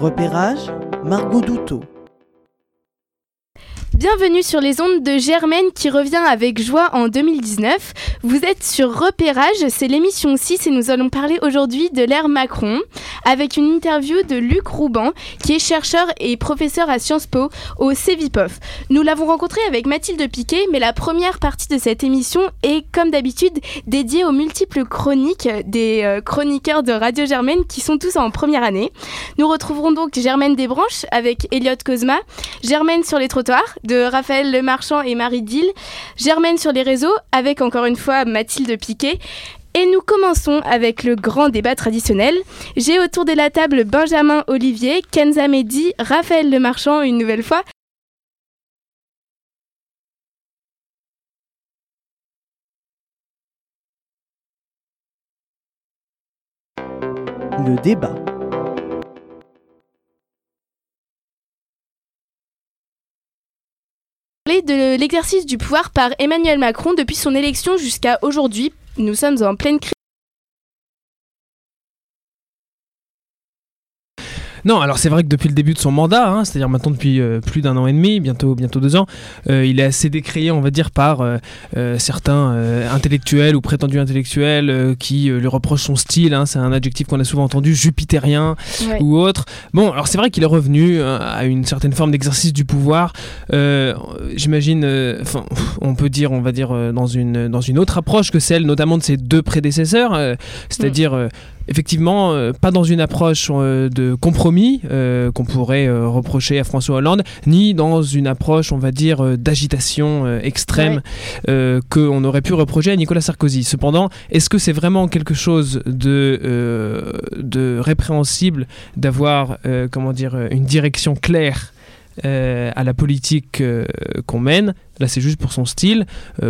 Repérage, Margot Douteau. Bienvenue sur les ondes de Germaine qui revient avec joie en 2019. Vous êtes sur Repérage, c'est l'émission 6 et nous allons parler aujourd'hui de l'ère Macron avec une interview de Luc Rouban qui est chercheur et professeur à Sciences Po au CEVIPOF. Nous l'avons rencontré avec Mathilde Piquet mais la première partie de cette émission est comme d'habitude dédiée aux multiples chroniques des euh, chroniqueurs de Radio Germaine qui sont tous en première année. Nous retrouverons donc Germaine Desbranches avec Elliot Cosma, Germaine sur les trottoirs de Raphaël Lemarchand et Marie Dill, Germaine sur les réseaux avec encore une fois Mathilde Piquet. Et nous commençons avec le grand débat traditionnel. J'ai autour de la table Benjamin Olivier, Kenza Mehdi, Raphaël Lemarchand une nouvelle fois. Le débat. De l'exercice du pouvoir par Emmanuel Macron depuis son élection jusqu'à aujourd'hui. Nous sommes en pleine crise. Non, alors c'est vrai que depuis le début de son mandat, hein, c'est-à-dire maintenant depuis euh, plus d'un an et demi, bientôt, bientôt deux ans, euh, il est assez décrié, on va dire, par euh, certains intellectuels ou prétendus intellectuels qui lui reprochent son style. Hein, c'est un adjectif qu'on a souvent entendu, jupitérien ou autre. Bon, alors c'est vrai qu'il est revenu à une certaine forme d'exercice du pouvoir. J'imagine, enfin, on peut dire, on va dire, dans une, dans une autre approche que celle notamment de ses deux prédécesseurs, c'est-à-dire effectivement, euh, pas dans une approche euh, de compromis euh, qu'on pourrait reprocher à François Hollande, ni dans une approche, on va dire, d'agitation extrême qu'on aurait pu reprocher à Nicolas Sarkozy. Cependant, est-ce que c'est vraiment quelque chose de, de répréhensible d'avoir, comment dire, une direction claire à la politique qu'on mène Là, c'est juste pour son style.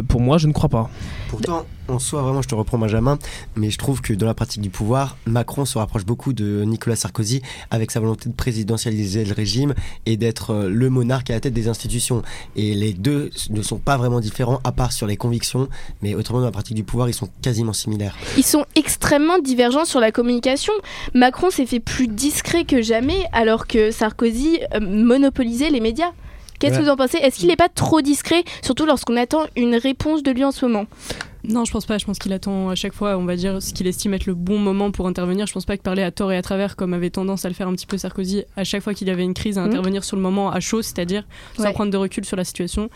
pour moi, je ne crois pas. Pourtant, en soi, vraiment, je te reprends Benjamin, mais je trouve que dans la pratique du pouvoir, Macron se rapproche beaucoup de Nicolas Sarkozy avec sa volonté de présidentialiser le régime et d'être euh, le monarque à la tête des institutions. Et les deux ne sont pas vraiment différents, à part sur les convictions, mais autrement, dans la pratique du pouvoir, ils sont quasiment similaires. Ils sont extrêmement divergents sur la communication. Macron s'est fait plus discret que jamais, alors que Sarkozy euh, monopolisait les médias. Qu'est-ce que vous en pensez? Est-ce qu'il n'est pas trop discret, surtout lorsqu'on attend une réponse de lui en ce moment? Non, je pense pas. Je pense qu'il attend à chaque fois, on va dire, ce qu'il estime être le bon moment pour intervenir. Je pense pas que parler à tort et à travers, comme avait tendance à le faire un petit peu Sarkozy, à chaque fois qu'il y avait une crise, à mmh. intervenir sur le moment à chaud, c'est-à-dire sans prendre de recul sur la situation.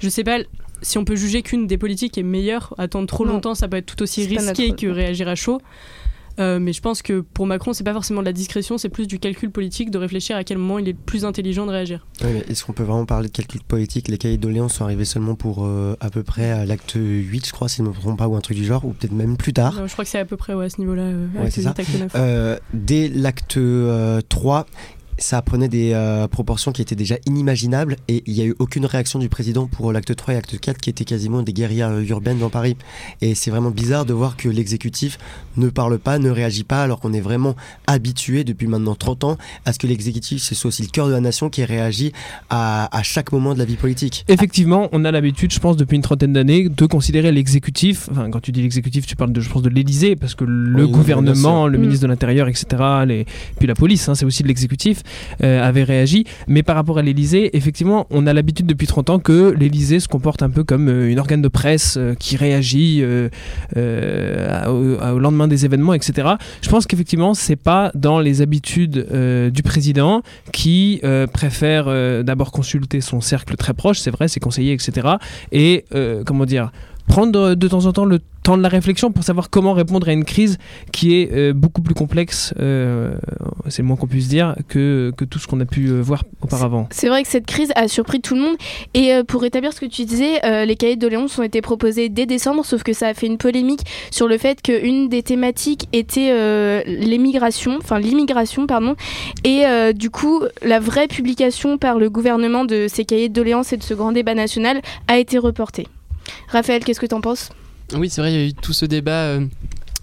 Je sais pas si on peut juger qu'une des politiques est meilleure. Attendre trop longtemps, ça peut être tout aussi risqué que réagir à chaud. Euh, mais je pense que pour Macron, c'est pas forcément de la discrétion, c'est plus du calcul politique, de réfléchir à quel moment il est le plus intelligent de réagir. Est-ce qu'on peut vraiment parler de calcul politique? Les cahiers doléances sont arrivés seulement pour euh, à peu près à l'acte 8, je crois, si je ne me trompe pas, ou un truc du genre, ou peut-être même plus tard. je crois que c'est à peu près à ce niveau-là. Euh, dès l'acte 3, ça prenait des euh, proportions qui étaient déjà inimaginables et il n'y a eu aucune réaction du président pour l'acte 3 et l'acte 4 qui étaient quasiment des guerrières euh, urbaines dans Paris. Et c'est vraiment bizarre de voir que l'exécutif ne parle pas, ne réagit pas alors qu'on est vraiment habitué depuis maintenant 30 ans à ce que l'exécutif ce soit aussi le cœur de la nation qui réagit à, à chaque moment de la vie politique. Effectivement, on a l'habitude, je pense, depuis une trentaine d'années, de considérer l'exécutif, enfin quand tu dis l'exécutif, tu parles de, je pense, de l'Élysée parce que le gouvernement, le ministre de l'Intérieur, etc., les, puis la police, hein, c'est aussi de l'exécutif. Euh, avait réagi. Mais par rapport à l'Elysée, effectivement, on a l'habitude depuis 30 ans que l'Elysée se comporte un peu comme euh, une organe de presse euh, qui réagit au, lendemain des événements, etc. Je pense qu'effectivement, c'est pas dans les habitudes du président qui préfère d'abord consulter son cercle très proche, c'est vrai, ses conseillers, etc. Et comment dire prendre de temps en temps le temps de la réflexion pour savoir comment répondre à une crise qui est euh, beaucoup plus complexe, euh, c'est le moins qu'on puisse dire, que, que tout ce qu'on a pu euh, voir auparavant. C'est vrai que cette crise a surpris tout le monde. Et pour rétablir ce que tu disais, les cahiers de doléances ont été proposés dès décembre, sauf que ça a fait une polémique sur le fait qu'une des thématiques était l'émigration, enfin l'immigration, pardon. Et du coup, la vraie publication par le gouvernement de ces cahiers de doléances et de ce grand débat national a été reportée. Raphaël, qu'est-ce que tu en penses? Oui, c'est vrai, il y a eu tout ce débat.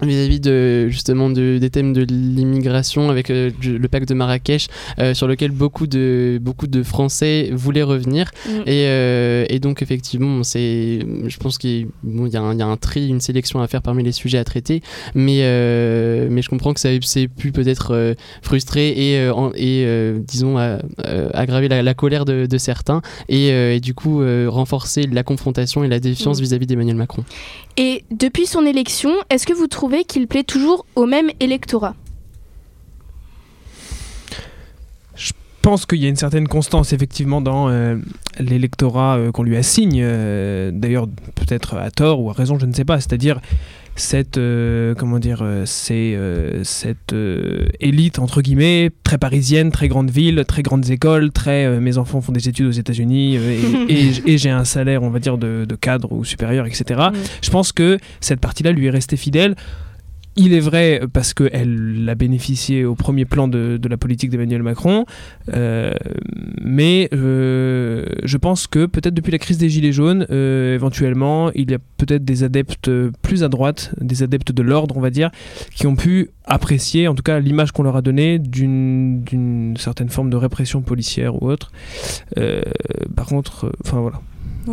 Vis-à-vis de justement de, des thèmes de l'immigration avec euh, du- le pacte de Marrakech euh, sur lequel beaucoup de beaucoup de Français voulaient revenir Mm. et, euh, et donc effectivement c'est je pense qu'il y, a- bon, y, y a un tri une sélection à faire parmi les sujets à traiter mais mais je comprends que ça c'est pu peut-être frustrer et en- et disons à- aggraver la, la colère de, de certains et, et du coup renforcer la confrontation et la défiance Mm. vis-à-vis d'Emmanuel Macron Et depuis son élection, est-ce que vous trouvez qu'il plaît toujours au même électorat. Je pense qu'il y a une certaine constance effectivement dans euh, l'électorat euh, qu'on lui assigne, euh, d'ailleurs peut-être à tort ou à raison, je ne sais pas, c'est-à-dire cette euh, comment dire euh, c'est euh, cette euh, élite entre guillemets très parisienne très grande ville très grandes écoles très mes enfants font des études aux États-Unis et, et- et j'ai un salaire on va dire de, de cadre ou supérieur etc Mm. je pense que cette partie-là lui est restée fidèle il est vrai parce qu'elle a bénéficié au premier plan de, la politique d'Emmanuel Macron, euh, mais euh, je pense que peut-être depuis la crise des Gilets jaunes, euh, éventuellement, il y a peut-être des adeptes plus à droite, des adeptes de l'ordre, on va dire, qui ont pu apprécier, en tout cas, l'image qu'on leur a donnée d'une certaine forme de répression policière ou autre. Par contre, enfin voilà.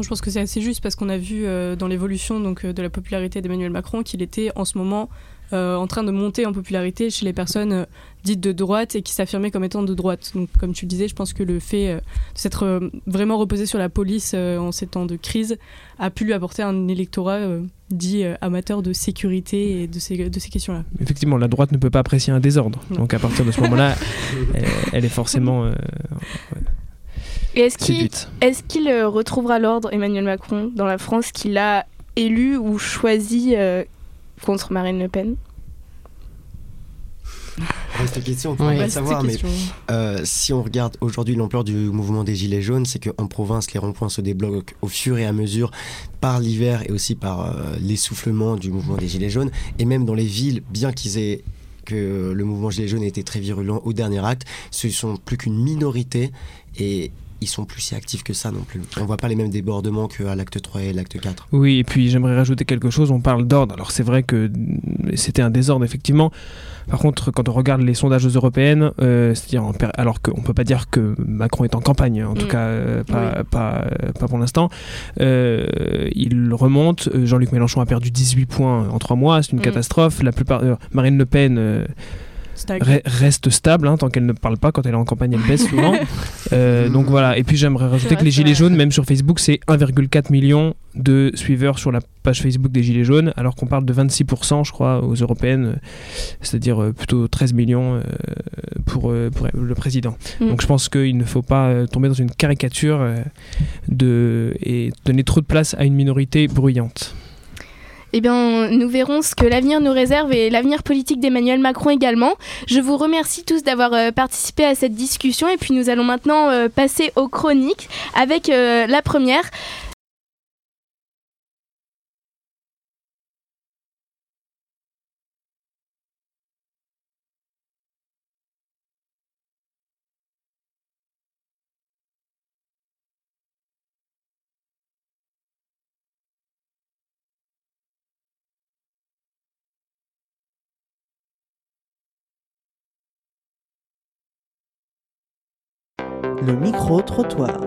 Je pense que c'est assez juste parce qu'on a vu dans l'évolution donc de la popularité d'Emmanuel Macron qu'il était en ce moment en train de monter en popularité chez les personnes euh, dites de droite et qui s'affirmaient comme étant de droite. Donc, comme tu le disais, je pense que le fait euh, de s'être euh, vraiment reposé sur la police euh, en ces temps de crise a pu lui apporter un électorat euh, dit euh, amateur de sécurité et de ces, de ces questions-là. Effectivement, la droite ne peut pas apprécier un désordre. Non. Donc à partir de ce moment-là, elle, elle est forcément euh, Et est-ce qu'il euh, retrouvera l'ordre, Emmanuel Macron, dans la France qu'il a élu ou choisi euh, contre Marine Le Pen Reste question, on Ouais. pourrait pas le Vaste savoir, mais. Euh, si on regarde aujourd'hui l'ampleur du mouvement des Gilets jaunes, c'est qu'en province, les ronds-points se débloquent au fur et à mesure par l'hiver et aussi par euh, l'essoufflement du mouvement des Gilets jaunes. Et même dans les villes, bien qu'ils aient que le mouvement Gilets jaunes ait été très virulent au dernier acte, ce sont plus qu'une minorité et ils sont plus si actifs que ça non plus. On voit pas les mêmes débordements qu'à l'acte 3 et l'acte 4. Oui, et puis j'aimerais rajouter quelque chose. On parle d'ordre. Alors c'est vrai que mm, c'était un désordre, effectivement. Par contre, quand on regarde les sondages européennes, euh, c'est-à-dire alors qu'on peut pas dire que Macron est en campagne, en tout Mm. cas euh, pas, pas, euh, pas pour l'instant, euh, il remonte. Jean-Luc Mélenchon a perdu 18 points en 3 mois, c'est une Mm. catastrophe. La plupart, euh, Marine Le Pen euh. Re- reste stable hein, tant qu'elle ne parle pas. Quand elle est en campagne, elle baisse souvent. Euh, donc voilà. Et puis j'aimerais rajouter que les Gilets jaunes, même sur Facebook, c'est 1,4 million de suiveurs sur la page Facebook des Gilets jaunes, alors qu'on parle de 26%, je crois, aux européennes, euh, c'est-à-dire euh, plutôt 13 millions pour, pour le président. Mm. Donc je pense qu'il ne faut pas tomber dans une caricature de, et donner trop de place à une minorité bruyante. Eh bien, nous verrons ce que l'avenir nous réserve et l'avenir politique d'Emmanuel Macron également. Je vous remercie tous d'avoir euh, participé à cette discussion et puis nous allons maintenant euh, passer aux chroniques avec euh, la première. Le micro-trottoir.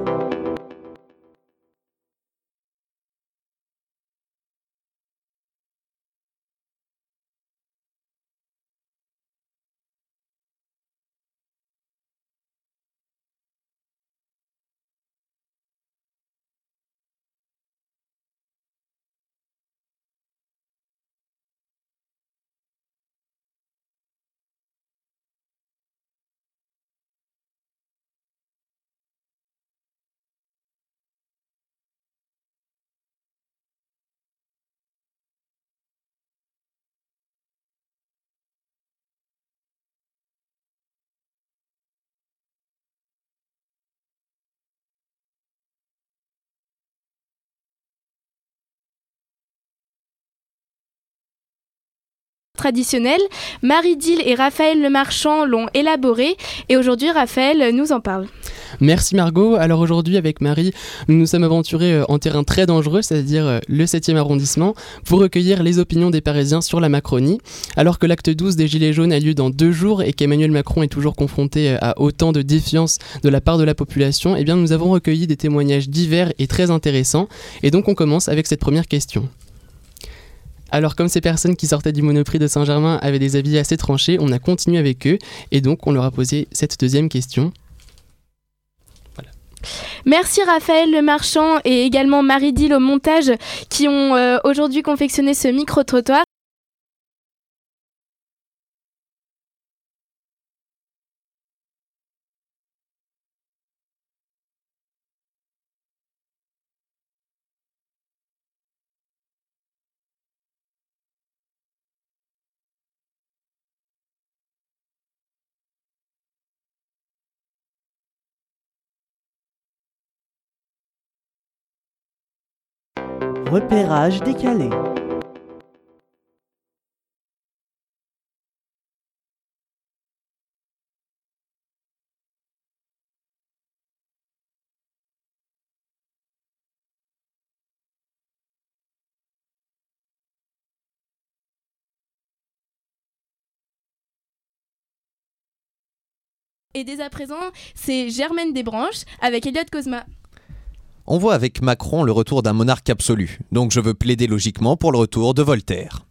Traditionnelle. Marie Dill et Raphaël Lemarchand l'ont élaboré et aujourd'hui Raphaël nous en parle. Merci Margot. Alors aujourd'hui avec Marie, nous nous sommes aventurés euh, en terrain très dangereux, c'est-à-dire euh, le 7e arrondissement, pour recueillir les opinions des Parisiens sur la Macronie. Alors que l'acte 12 des Gilets jaunes a lieu dans deux jours et qu'Emmanuel Macron est toujours confronté euh, à autant de défiance de la part de la population, eh bien nous avons recueilli des témoignages divers et très intéressants. Et donc on commence avec cette première question. Alors comme ces personnes qui sortaient du Monoprix de Saint-Germain avaient des avis assez tranchés, on a continué avec eux et donc on leur a posé cette deuxième question. Merci Raphaël Le Marchand et également Marie Dill au montage qui ont euh, aujourd'hui confectionné ce micro-trottoir. Repérage décalé. Et dès à présent, c'est Germaine Desbranches avec Elliot Cosma. On voit avec Macron le retour d'un monarque absolu, donc je veux plaider logiquement pour le retour de Voltaire.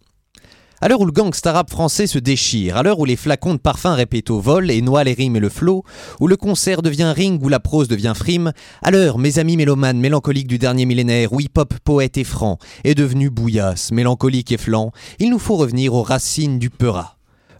À l'heure où le gangsta rap français se déchire, à l'heure où les flacons de parfum répètent au vol et noient les rimes et le flot, où le concert devient ring, où la prose devient frime, à l'heure, mes amis mélomanes mélancoliques du dernier millénaire, où hip-hop poète et franc est devenu bouillasse, mélancolique et flanc, il nous faut revenir aux racines du peurat.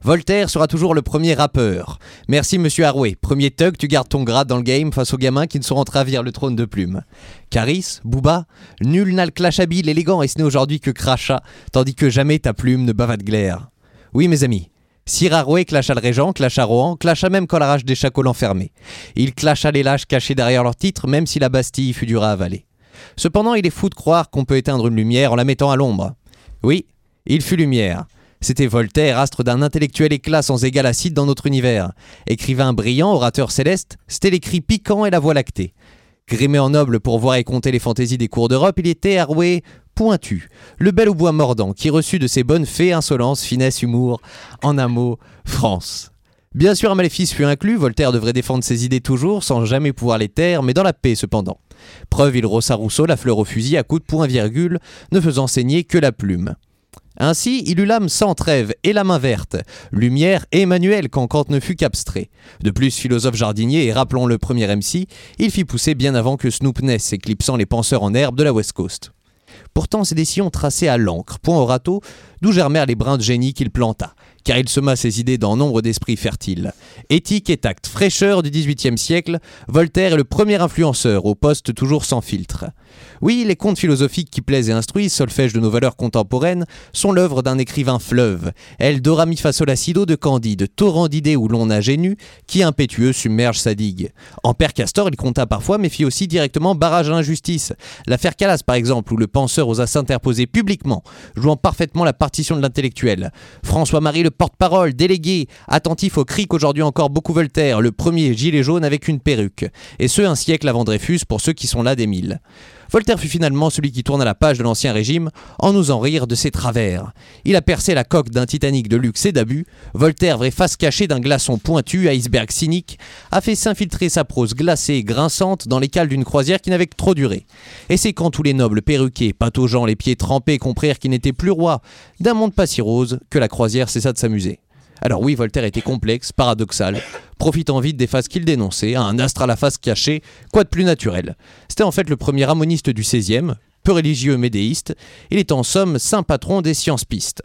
Voltaire sera toujours le premier rappeur. Merci monsieur Harouet. Premier tug, tu gardes ton grade dans le game face aux gamins qui ne sauront travir le trône de plume. Caris, Booba, nul n'a le clash habile, élégant et ce n'est aujourd'hui que crachat, tandis que jamais ta plume ne bava de glaire. Oui mes amis, Sir Harouet clash à le régent, clash à Rohan, clash à même quand la rage des chacots l'enfermait. Il clash à les lâches cachés derrière leur titre, même si la Bastille fut dure à avaler. Cependant, il est fou de croire qu'on peut éteindre une lumière en la mettant à l'ombre. Oui, il fut lumière. C'était Voltaire, astre d'un intellectuel éclat sans égal acide dans notre univers. Écrivain brillant, orateur céleste, c'était l'écrit piquant et la voix lactée. Grimé en noble pour voir et compter les fantaisies des cours d'Europe, il était Haroué pointu, le bel au bois mordant, qui reçut de ses bonnes fées insolence, finesse, humour, en un mot, France. Bien sûr, un maléfice fut inclus, Voltaire devrait défendre ses idées toujours, sans jamais pouvoir les taire, mais dans la paix cependant. Preuve, il rossa Rousseau la fleur au fusil à coups de point virgule, ne faisant saigner que la plume. Ainsi, il eut l'âme sans trêve et la main verte, lumière et quand Kant ne fut qu'abstrait. De plus, philosophe jardinier et rappelons le premier MC, il fit pousser bien avant que Snoop naisse, éclipsant les penseurs en herbe de la West Coast. Pourtant, ses décisions tracées à l'encre, point au râteau, d'où germèrent les brins de génie qu'il planta, car il sema ses idées dans nombre d'esprits fertiles. Éthique et tact, fraîcheur du XVIIIe siècle, Voltaire est le premier influenceur, au poste toujours sans filtre. Oui, les contes philosophiques qui plaisent et instruisent, solfège de nos valeurs contemporaines, sont l'œuvre d'un écrivain fleuve, El Dorami Fasolacido de Candide, torrent d'idées où l'on nage nu, qui impétueux submerge sa digue. En Père Castor, il compta parfois, mais fit aussi directement barrage à l'injustice. L'affaire Calas, par exemple, où le penseur osa s'interposer publiquement, jouant parfaitement la partition de l'intellectuel. François-Marie, le porte-parole, délégué, attentif aux cris qu'aujourd'hui encore beaucoup Voltaire, le premier gilet jaune avec une perruque. Et ce, un siècle avant Dreyfus, pour ceux qui sont là des mille. Voltaire fut finalement celui qui tourna la page de l'Ancien Régime en en rire de ses travers. Il a percé la coque d'un Titanic de luxe et d'abus. Voltaire, vraie face cachée d'un glaçon pointu, iceberg cynique, a fait s'infiltrer sa prose glacée et grinçante dans les cales d'une croisière qui n'avait que trop duré. Et c'est quand tous les nobles perruqués, pataugeant les pieds trempés, comprirent qu'il n'était plus roi d'un monde pas si rose que la croisière cessa de s'amuser. Alors oui, Voltaire était complexe, paradoxal, profitant vite des phases qu'il dénonçait, un astre à la face cachée, quoi de plus naturel? C'était en fait le premier harmoniste du XVIe, peu religieux mais il est en somme saint patron des sciences pistes.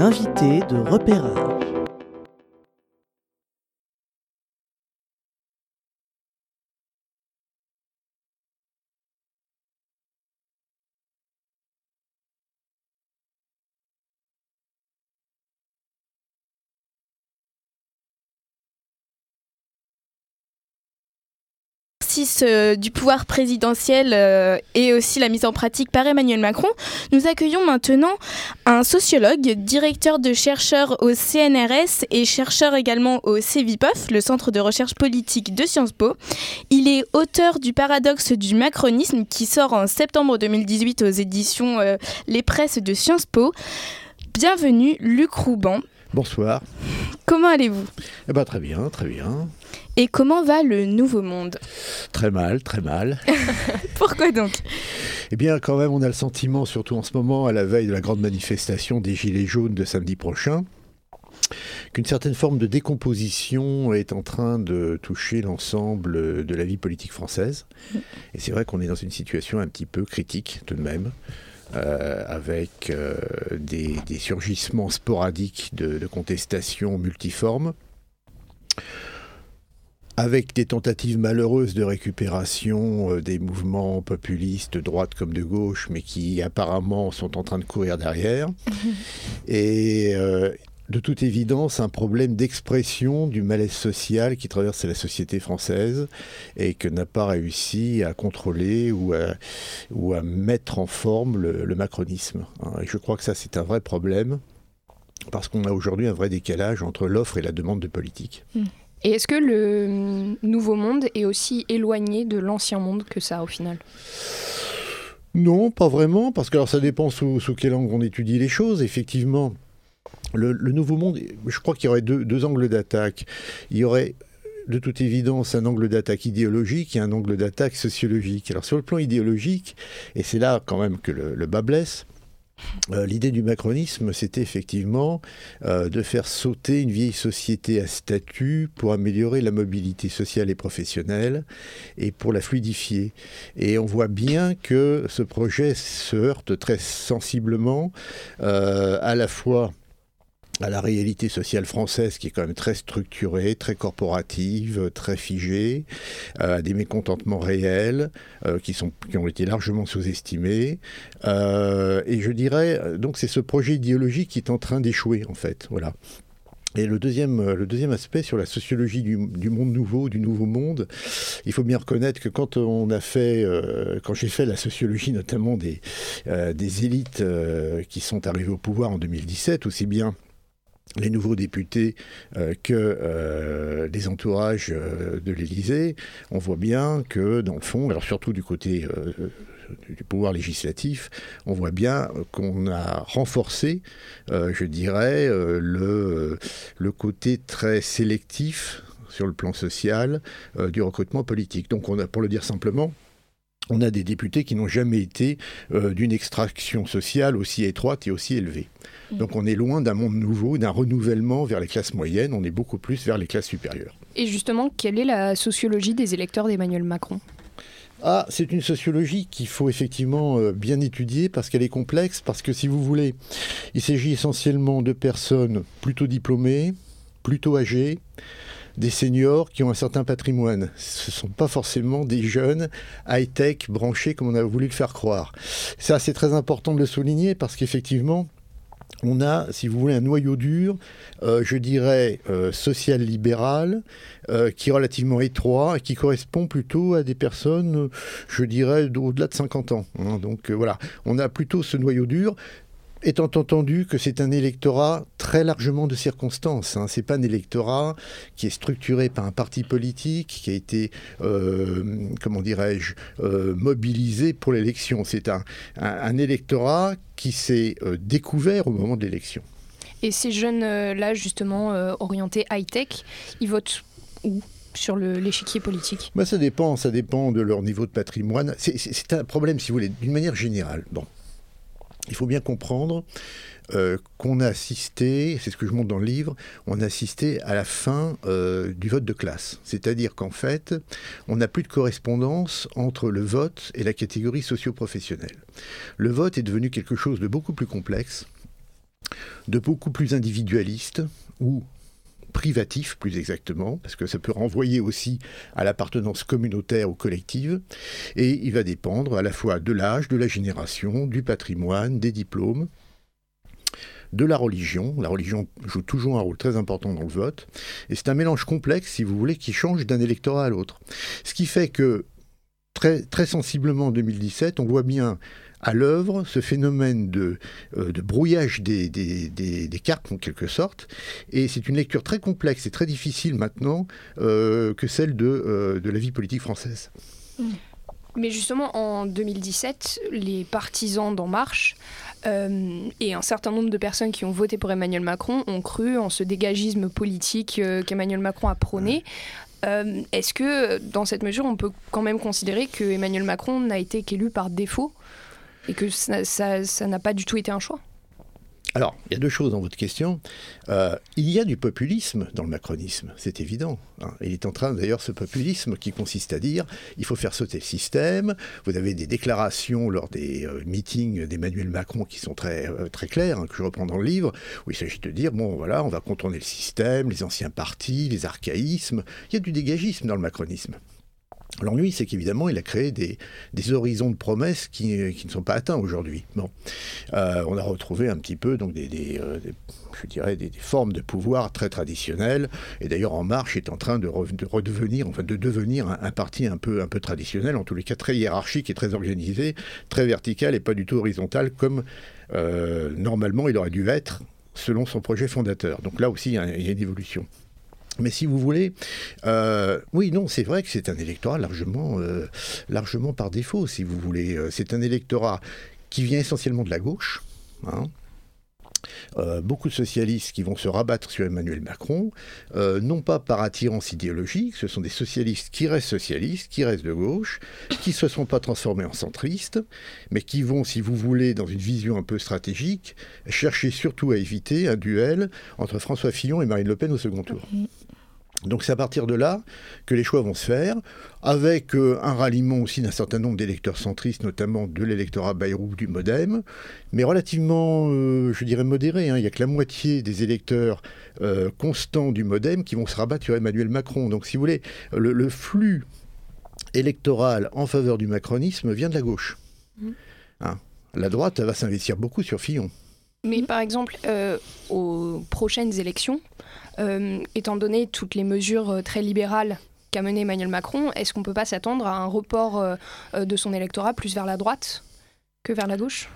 L'invité de repérage. Euh, du pouvoir présidentiel euh, et aussi la mise en pratique par Emmanuel Macron, nous accueillons maintenant un sociologue, directeur de chercheurs au CNRS et chercheur également au CEVIPOF, le Centre de recherche politique de Sciences Po. Il est auteur du paradoxe du macronisme qui sort en septembre 2018 aux éditions euh, Les Presses de Sciences Po. Bienvenue Luc Rouban. Bonsoir. Comment allez-vous? Eh ben, très bien, très bien. Et comment va le nouveau monde? Très mal, très mal. Pourquoi donc? Eh bien, quand même, on a le sentiment, surtout en ce moment, à la veille de la grande manifestation des Gilets jaunes de samedi prochain, qu'une certaine forme de décomposition est en train de toucher l'ensemble de la vie politique française. Et c'est vrai qu'on est dans une situation un petit peu critique tout de même. Euh, avec euh, des, des, surgissements sporadiques de, de contestations multiformes, avec des tentatives malheureuses de récupération euh, des mouvements populistes de droite comme de gauche, mais qui apparemment sont en train de courir derrière. Et de toute évidence un problème d'expression du malaise social qui traverse la société française et que n'a pas réussi à contrôler ou à, ou à mettre en forme le, le macronisme. Et je crois que ça, c'est un vrai problème parce qu'on a aujourd'hui un vrai décalage entre l'offre et la demande de politique. Et est-ce que le nouveau monde est aussi éloigné de l'ancien monde que ça au final? Non, pas vraiment, parce que alors, ça dépend sous, sous quel angle on étudie les choses. Effectivement, le, nouveau monde, je crois qu'il y aurait deux, deux angles d'attaque. Il y aurait de toute évidence un angle d'attaque idéologique et un angle d'attaque sociologique. Alors sur le plan idéologique, et c'est là quand même que le, le bas blesse, euh, L'idée du macronisme, c'était effectivement euh, de faire sauter une vieille société à statut pour améliorer la mobilité sociale et professionnelle et pour la fluidifier. Et on voit bien que ce projet se heurte très sensiblement euh, à la fois à la réalité sociale française qui est quand même très structurée, très corporative, très figée, euh, à des mécontentements réels euh, qui, sont, qui ont été largement sous-estimés. Euh, et je dirais, donc c'est ce projet idéologique qui est en train d'échouer en fait. Voilà. Et le deuxième, le deuxième aspect sur la sociologie du, du, monde nouveau, du nouveau monde, il faut bien reconnaître que quand on a fait, euh, quand j'ai fait la sociologie notamment des, euh, des élites euh, qui sont arrivées au pouvoir en 2017, aussi bien les nouveaux députés euh, que euh, les entourages euh, de l'Élysée, on voit bien que dans le fond, alors surtout du côté du pouvoir législatif, on voit bien qu'on a renforcé, je dirais, le, le côté très sélectif sur le plan social du recrutement politique. Donc on a, pour le dire simplement, on a des députés qui n'ont jamais été euh, d'une extraction sociale aussi étroite et aussi élevée. Donc on est loin d'un monde nouveau, d'un renouvellement vers les classes moyennes, on est beaucoup plus vers les classes supérieures. Et justement, quelle est la sociologie des électeurs d'Emmanuel Macron? Ah, c'est une sociologie qu'il faut effectivement euh, bien étudier parce qu'elle est complexe, parce que si vous voulez, il s'agit essentiellement de personnes plutôt diplômées, plutôt âgées, des seniors qui ont un certain patrimoine. Ce ne sont pas forcément des jeunes high-tech branchés comme on a voulu le faire croire. Ça, c'est très important de le souligner parce qu'effectivement, on a, si vous voulez, un noyau dur, euh, je dirais, euh, social-libéral, euh, qui est relativement étroit et qui correspond plutôt à des personnes, je dirais, au-delà de 50 ans. Hein. Donc voilà, on a plutôt ce noyau dur étant entendu que c'est un électorat très largement de circonstances. Hein. C'est pas un électorat qui est structuré par un parti politique, qui a été, euh, comment dirais-je, euh, mobilisé pour l'élection. C'est un, un, un, électorat qui s'est euh, découvert au moment de l'élection. Et ces jeunes-là, justement, orientés high-tech, ils votent où sur l'échiquier politique? Bah, Ça dépend, ça dépend de leur niveau de patrimoine. C'est un problème, si vous voulez, d'une manière générale. Bon, il faut bien comprendre euh, qu'on a assisté, c'est ce que je montre dans le livre, on a assisté à la fin euh, du vote de classe. C'est-à-dire qu'en fait, on n'a plus de correspondance entre le vote et la catégorie socio-professionnelle. Le vote est devenu quelque chose de beaucoup plus complexe, de beaucoup plus individualiste, où privatif plus exactement, parce que ça peut renvoyer aussi à l'appartenance communautaire ou collective, et il va dépendre à la fois de l'âge, de la génération, du patrimoine, des diplômes. de la religion. La religion joue toujours un rôle très important dans le vote. Et c'est un mélange complexe, si vous voulez, qui change d'un électorat à l'autre. Ce qui fait que très, très sensiblement en 2017, on voit bien à l'œuvre ce phénomène de, euh, de brouillage des, des, des, des, cartes en quelque sorte. Et c'est une lecture très complexe et très difficile maintenant euh, que celle de, euh, de la vie politique française. Mais justement, en 2017, les partisans d'En Marche et un certain nombre de personnes qui ont voté pour Emmanuel Macron ont cru en ce dégagisme politique qu'Emmanuel Macron a prôné. Est-ce que, dans cette mesure, on peut quand même considérer que Emmanuel Macron n'a été qu'élu par défaut? Et que ça n'a pas du tout été un choix alors, il y a deux choses dans votre question. Euh, il y a du populisme dans le macronisme, c'est évident. Hein. Il est en train d'ailleurs ce populisme qui consiste à dire il faut faire sauter le système. Vous avez des déclarations lors des euh, meetings d'Emmanuel Macron qui sont très, euh, très claires, hein, que je reprends dans le livre, où il s'agit de dire bon voilà, on va contourner le système, les anciens partis, les archaïsmes. Il y a du dégagisme dans le macronisme. L'ennui, c'est qu'évidemment, il a créé des, horizons de promesses qui, qui ne sont pas atteints aujourd'hui. Bon. Euh, on a retrouvé un petit peu donc des, euh, je dirais, des, formes de pouvoir très traditionnelles. Et d'ailleurs, En Marche est en train de, re, de redevenir, enfin, de devenir un, parti un peu, traditionnel, en tous les cas très hiérarchique et très organisé, très vertical et pas du tout horizontal, comme euh, normalement il aurait dû être selon son projet fondateur. Donc là aussi, il y a une évolution. Mais si vous voulez, euh, oui, non, c'est vrai que c'est un électorat largement, euh, largement par défaut, si vous voulez. C'est un électorat qui vient essentiellement de la gauche. Hein. Euh, beaucoup de socialistes qui vont se rabattre sur Emmanuel Macron, euh, non pas par attirance idéologique, ce sont des socialistes qui restent socialistes, qui restent de gauche, qui ne se sont pas transformés en centristes, mais qui vont, si vous voulez, dans une vision un peu stratégique, chercher surtout à éviter un duel entre François Fillon et Marine Le Pen au second tour. Donc c'est à partir de là que les choix vont se faire, avec euh, un ralliement aussi d'un certain nombre d'électeurs centristes, notamment de l'électorat Bayrou du Modem, mais relativement, euh, je dirais, modéré. Hein. Il n'y a que la moitié des électeurs euh, constants du Modem qui vont se rabattre sur Emmanuel Macron. Donc si vous voulez, le, le flux électoral en faveur du macronisme vient de la gauche. Mmh. Hein. La droite va s'investir beaucoup sur Fillon. Mais par exemple, euh, aux prochaines élections, euh, étant donné toutes les mesures euh, très libérales qu'a mené Emmanuel Macron, est-ce qu'on ne peut pas s'attendre à un report euh, de son électorat plus vers la droite que vers la gauche?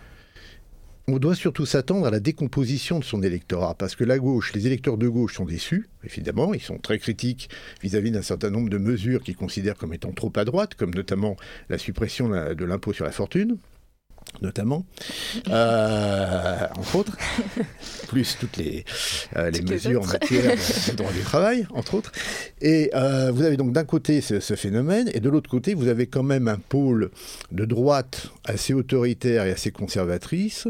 On doit surtout s'attendre à la décomposition de son électorat, parce que la gauche, les électeurs de gauche sont déçus, évidemment, ils sont très critiques vis-à-vis d'un certain nombre de mesures qu'ils considèrent comme étant trop à droite, comme notamment la suppression de l'impôt sur la fortune, notamment, euh, entre autres, plus toutes les, euh, les mesures en matière de droit du travail, entre autres. Et euh, vous avez donc d'un côté ce, ce, phénomène, et de l'autre côté, vous avez quand même un pôle de droite assez autoritaire et assez conservatrice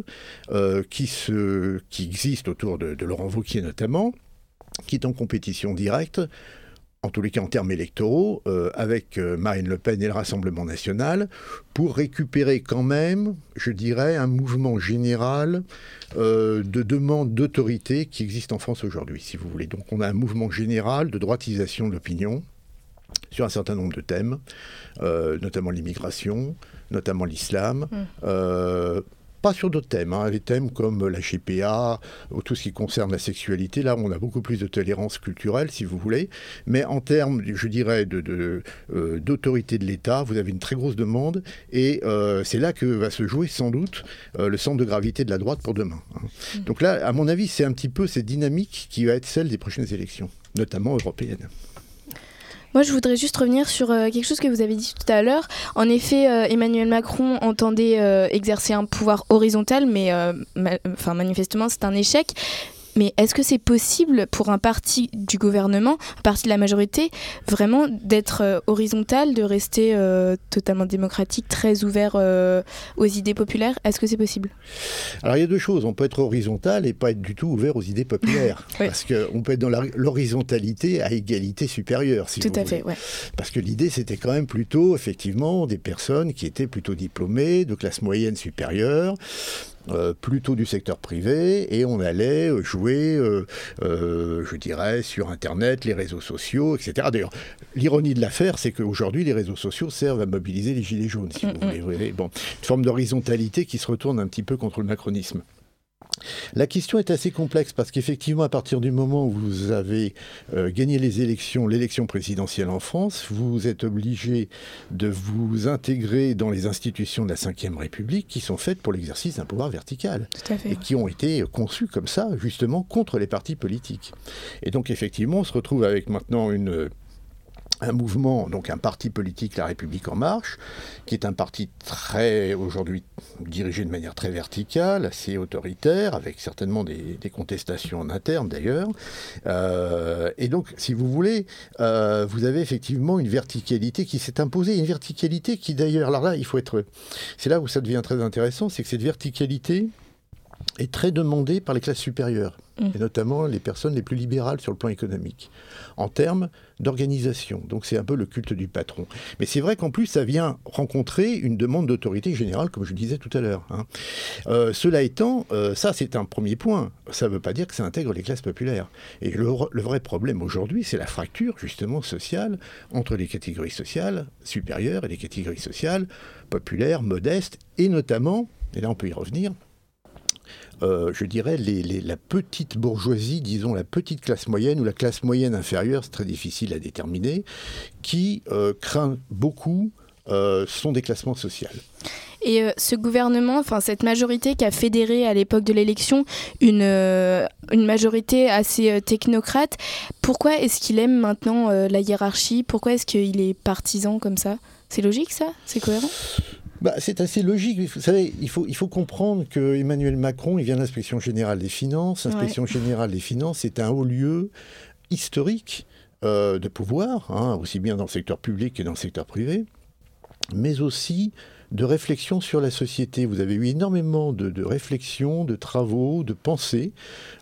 qui, se, qui existe autour de, de Laurent Wauquiez notamment, qui est en compétition directe en tous les cas en termes électoraux, euh, avec euh, Marine Le Pen et le Rassemblement national, pour récupérer quand même, je dirais, un mouvement général euh, de demande d'autorité qui existe en France aujourd'hui, si vous voulez. Donc on a un mouvement général de droitisation de l'opinion sur un certain nombre de thèmes, euh, notamment l'immigration, notamment l'islam. Mmh pas sur d'autres thèmes, hein, les thèmes comme la GPA, ou tout ce qui concerne la sexualité, là on a beaucoup plus de tolérance culturelle si vous voulez, mais en termes, je dirais, d'autorité de, de, euh, de l'État, vous avez une très grosse demande, et euh, c'est là que va se jouer sans doute euh, le centre de gravité de la droite pour demain. Hein. Mmh. Donc là, à mon avis, c'est un petit peu cette dynamique qui va être celle des prochaines élections, notamment européennes. Moi, je voudrais juste revenir sur euh, quelque chose que vous avez dit tout à l'heure. En effet, euh, Emmanuel Macron entendait euh, exercer un pouvoir horizontal, mais ma enfin, manifestement, c'est un échec. Mais est-ce que c'est possible pour un parti du gouvernement, un parti de la majorité, vraiment d'être euh, horizontal, de rester euh, totalement démocratique, très ouvert euh, aux idées populaires? Est-ce que c'est possible? Alors il y a deux choses. On peut être horizontal et pas être du tout ouvert aux idées populaires. oui. Parce qu'on peut être dans l'horizontalité à égalité supérieure. Si tout vous à voulez. fait, ouais. Parce que l'idée, c'était quand même plutôt, effectivement, des personnes qui étaient plutôt diplômées, de classe moyenne supérieure, euh, plutôt du secteur privé et on allait jouer, euh, euh, je dirais, sur Internet, les réseaux sociaux, etc. D'ailleurs, l'ironie de l'affaire, c'est qu'aujourd'hui, les réseaux sociaux servent à mobiliser les gilets jaunes, si mm -hmm. vous voulez. Bon, une forme d'horizontalité qui se retourne un petit peu contre le macronisme. La question est assez complexe parce qu'effectivement, à partir du moment où vous avez euh, gagné les élections, l'élection présidentielle en France, vous êtes obligé de vous intégrer dans les institutions de la Ve République qui sont faites pour l'exercice d'un pouvoir vertical et qui ont été conçues comme ça, justement, contre les partis politiques. Et donc, effectivement, on se retrouve avec maintenant une un mouvement, donc un parti politique, La République en marche, qui est un parti très, aujourd'hui, dirigé de manière très verticale, assez autoritaire, avec certainement des, contestations en interne d'ailleurs. Euh, et donc, si vous voulez, euh, vous avez effectivement une verticalité qui s'est imposée, une verticalité qui d'ailleurs, alors là, il faut être... C'est là où ça devient très intéressant, c'est que cette verticalité est très demandée par les classes supérieures, mmh. et notamment les personnes les plus libérales sur le plan économique en termes d'organisation. Donc c'est un peu le culte du patron. Mais c'est vrai qu'en plus, ça vient rencontrer une demande d'autorité générale, comme je disais tout à l'heure. Hein. Euh, cela étant, euh, ça c'est un premier point. Ça ne veut pas dire que ça intègre les classes populaires. Et le, vrai problème aujourd'hui, c'est la fracture justement sociale entre les catégories sociales supérieures et les catégories sociales populaires, modestes, et notamment, et là on peut y revenir, euh, je dirais, la petite bourgeoisie, disons la petite classe moyenne ou la classe moyenne inférieure, c'est très difficile à déterminer, qui euh, craint beaucoup euh, son déclassement social. Et ce gouvernement, enfin cette majorité qui a fédéré à l'époque de l'élection une, une majorité assez technocrate, pourquoi est-ce qu'il aime maintenant la hiérarchie? Pourquoi est-ce qu'il est partisan comme ça? C'est logique ça? C'est cohérent? Bah, c'est assez logique. Vous savez, il faut, il faut comprendre que Emmanuel Macron, il vient de l'inspection générale des finances. L'inspection générale des finances est un haut lieu historique euh, de pouvoir, hein, aussi bien dans le secteur public que dans le secteur privé, mais aussi de réflexion sur la société. Vous avez eu énormément de, de réflexions, de travaux, de pensées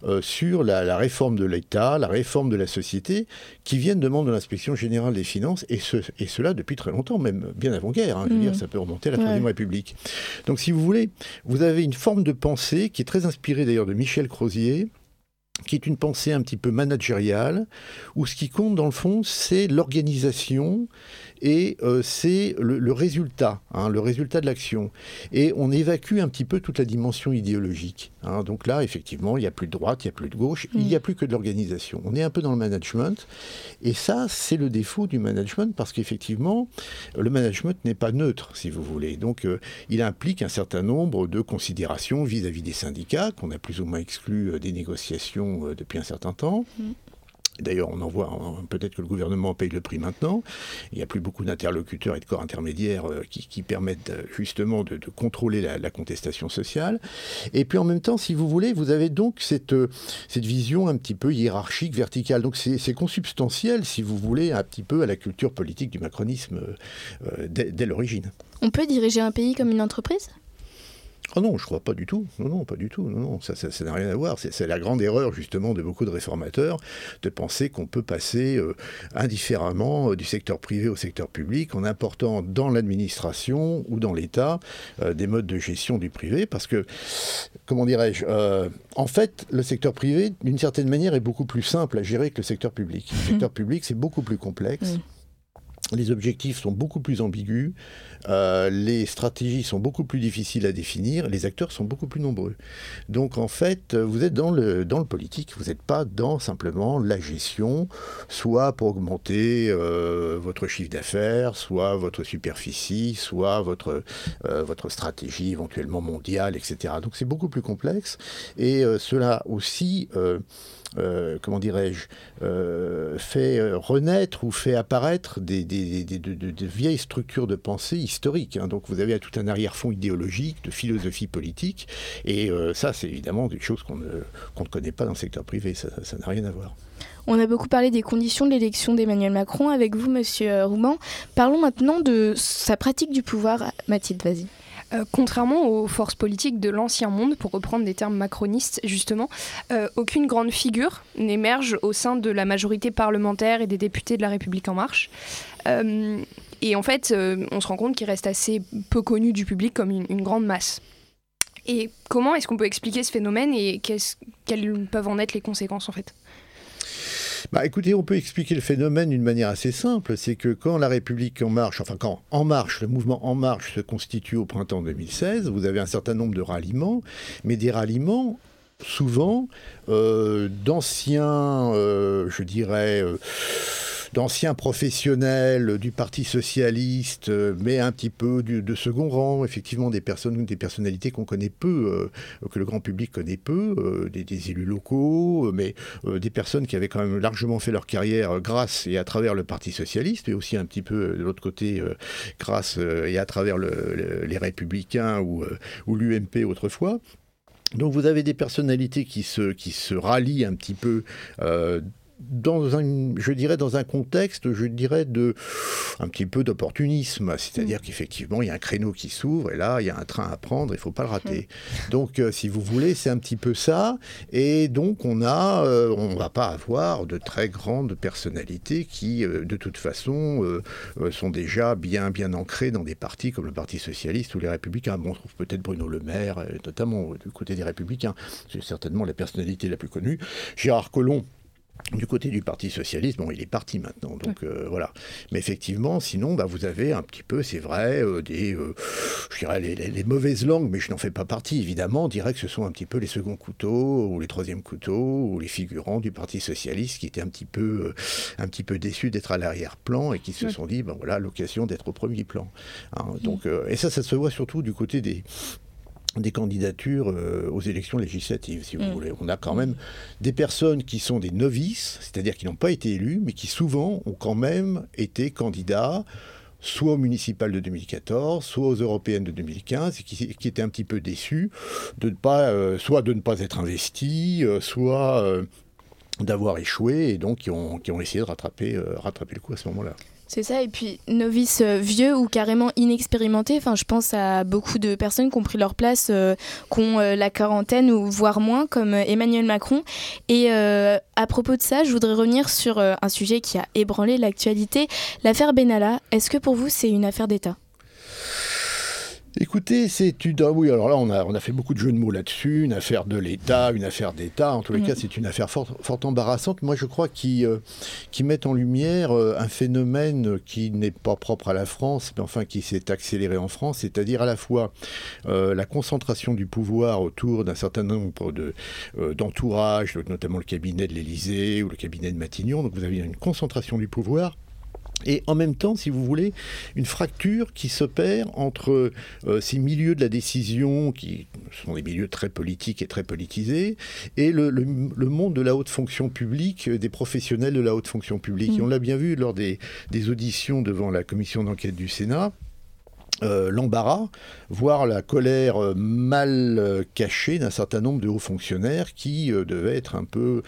euh, sur la, réforme de l'État, la réforme de la société, qui viennent de membres de l'inspection générale des finances, et, ce, et cela depuis très longtemps, même bien avant-guerre. Hein, mmh. ça peut remonter à la Troisième République. Donc, si vous voulez, vous avez une forme de pensée qui est très inspirée d'ailleurs de Michel Crozier, qui est une pensée un petit peu managériale, où ce qui compte dans le fond, c'est l'organisation et euh, c'est le, résultat, hein, le résultat de l'action. Et on évacue un petit peu toute la dimension idéologique. Hein. Donc là, effectivement, il n'y a plus de droite, il n'y a plus de gauche, il n'y a mm. plus que de l'organisation. On est un peu dans le management, et ça, c'est le défaut du management, parce qu'effectivement, le management n'est pas neutre, si vous voulez. Donc, euh, il implique un certain nombre de considérations vis-à-vis des syndicats, qu'on a plus ou moins exclus euh, des négociations depuis un certain temps. Mm. D'ailleurs, on en voit, peut-être que le gouvernement paye le prix maintenant. Il n'y a plus beaucoup d'interlocuteurs et de corps intermédiaires euh, qui, permettent euh, justement de, contrôler la, contestation sociale. Et puis en même temps, si vous voulez, vous avez donc cette, euh, cette vision un petit peu hiérarchique, verticale. Donc c'est consubstantiel, si vous voulez, un petit peu à la culture politique du macronisme dès l'origine. On peut diriger un pays comme une entreprise? Ah non, je crois pas du tout. Non, non, pas du tout. Non, non, ça, ça, n'a rien à voir. C'est la grande erreur justement de beaucoup de réformateurs de penser qu'on peut passer euh, indifféremment euh, du secteur privé au secteur public en important dans l'administration ou dans l'État euh, des modes de gestion du privé, parce que, comment dirais-je, en fait, le secteur privé, d'une certaine manière, est beaucoup plus simple à gérer que le secteur public. Le secteur public, c'est beaucoup plus complexe. Les objectifs sont beaucoup plus ambigus, euh, les stratégies sont beaucoup plus difficiles à définir, les acteurs sont beaucoup plus nombreux. Donc en fait, vous êtes dans le, dans le politique, vous n'êtes pas dans simplement la gestion, soit pour augmenter euh, votre chiffre d'affaires, soit votre superficie, soit votre, euh, votre stratégie éventuellement mondiale, etc. Donc c'est beaucoup plus complexe et cela aussi... Euh, comment dirais-je, euh, fait euh, renaître ou fait apparaître des, de, vieilles structures de pensée historiques. Hein. Donc vous avez tout un arrière-fond idéologique, de philosophie politique, et ça c'est évidemment des choses qu'on ne, ne, connaît pas dans le secteur privé, ça n'a rien à voir. On a beaucoup parlé des conditions de l'élection d'Emmanuel Macron avec vous, Monsieur Rouban. Parlons maintenant de sa pratique du pouvoir. Mathilde, vas-y. Euh, contrairement aux forces politiques de l'ancien monde, pour reprendre des termes macronistes justement, euh, aucune grande figure n'émerge au sein de la majorité parlementaire et des députés de la République en marche. Euh, et en fait, on se rend compte qu'il reste assez peu connu du public comme une, grande masse. Et comment est-ce qu'on peut expliquer ce phénomène et quelles peuvent en être les conséquences en fait? Bah, écoutez, on peut expliquer le phénomène d'une manière assez simple. C'est que quand la République En Marche, enfin quand En Marche, le mouvement En Marche se constitue au printemps 2016, vous avez un certain nombre de ralliements, mais des ralliements souvent d'anciens, je dirais, d'anciens professionnels du Parti socialiste, euh, mais un petit peu de second rang, effectivement des personnes, des personnalités qu'on connaît peu, euh, que le grand public connaît peu, euh, des, élus locaux, mais des personnes qui avaient quand même largement fait leur carrière grâce et à travers le Parti socialiste, et aussi un petit peu de l'autre côté grâce et à travers les Républicains ou, l'UMP autrefois. Donc vous avez des personnalités qui se, qui se rallient un petit peu dans un, je dirais, dans un contexte, je dirais, de un petit peu d'opportunisme. C'est-à-dire mm. qu'effectivement, il y a un créneau qui s'ouvre et là, il y a un train à prendre, il ne faut pas le rater. Mm. Donc, euh, si vous voulez, c'est un petit peu ça. Et donc, on a, euh, on va pas avoir de très grandes personnalités qui, euh, de toute façon, sont déjà bien, bien ancrées dans des partis comme le Parti socialiste ou les Républicains. Bon, on trouve peut-être Bruno Le Maire, notamment du côté des Républicains. C'est certainement la personnalité la plus connue. Gérard Collomb du côté du Parti socialiste, bon, il est parti maintenant, donc euh, voilà. Mais effectivement, sinon, bah, vous avez un petit peu, c'est vrai, euh, des, euh, je dirais, les, mauvaises langues, mais je n'en fais pas partie, évidemment. On dirait que ce sont un petit peu les seconds couteaux, ou les troisièmes couteaux, ou les figurants du Parti socialiste qui étaient un petit peu, un petit peu déçus d'être à l'arrière-plan et qui se sont dit, ben voilà, l'occasion d'être au premier plan. Hein. donc, et ça, ça se voit surtout du côté des, des candidatures euh, aux élections législatives, si vous mm. voulez. On a quand même des personnes qui sont des novices, c'est-à-dire qui n'ont pas été élus, mais qui souvent ont quand même été candidats soit aux municipales de 2014, soit aux européennes de 2015, et qui, étaient un petit peu déçus de ne pas, euh, soit de ne pas être investis, euh, soit d'avoir échoué, et donc qui ont, qui ont essayé de rattraper, rattraper le coup à ce moment-là. C'est ça, et puis novice euh, vieux ou carrément inexpérimenté. Je pense à beaucoup de personnes qui ont pris leur place, euh, qui ont euh, la quarantaine ou voire moins, comme Emmanuel Macron. Et à propos de ça, je voudrais revenir sur un sujet qui a ébranlé l'actualité, l'affaire Benalla. Est-ce que pour vous, c'est une affaire d'État? Écoutez, c'est une. Ah oui, alors là, on a, on a fait beaucoup de jeux de mots là-dessus. Une affaire de l'État, une affaire d'État. En tous les mm. cas, c'est une affaire fort, embarrassante. Moi, je crois qui euh, qui met en lumière euh, un phénomène qui n'est pas propre à la France, mais enfin qui s'est accéléré en France, c'est-à-dire à la fois euh, la concentration du pouvoir autour d'un certain nombre de d'entourages, notamment le cabinet de l'Élysée ou le cabinet de Matignon. Donc, vous avez une concentration du pouvoir et en même temps, si vous voulez, une fracture qui s'opère entre euh, ces milieux de la décision, qui sont des milieux très politiques et très politisés, et le, monde de la haute fonction publique, des professionnels de la haute fonction publique. Et on l'a bien vu lors des auditions devant la commission d'enquête du Sénat. Euh, l'embarras, voire la colère euh, mal euh, cachée d'un certain nombre de hauts fonctionnaires qui devaient être un peu,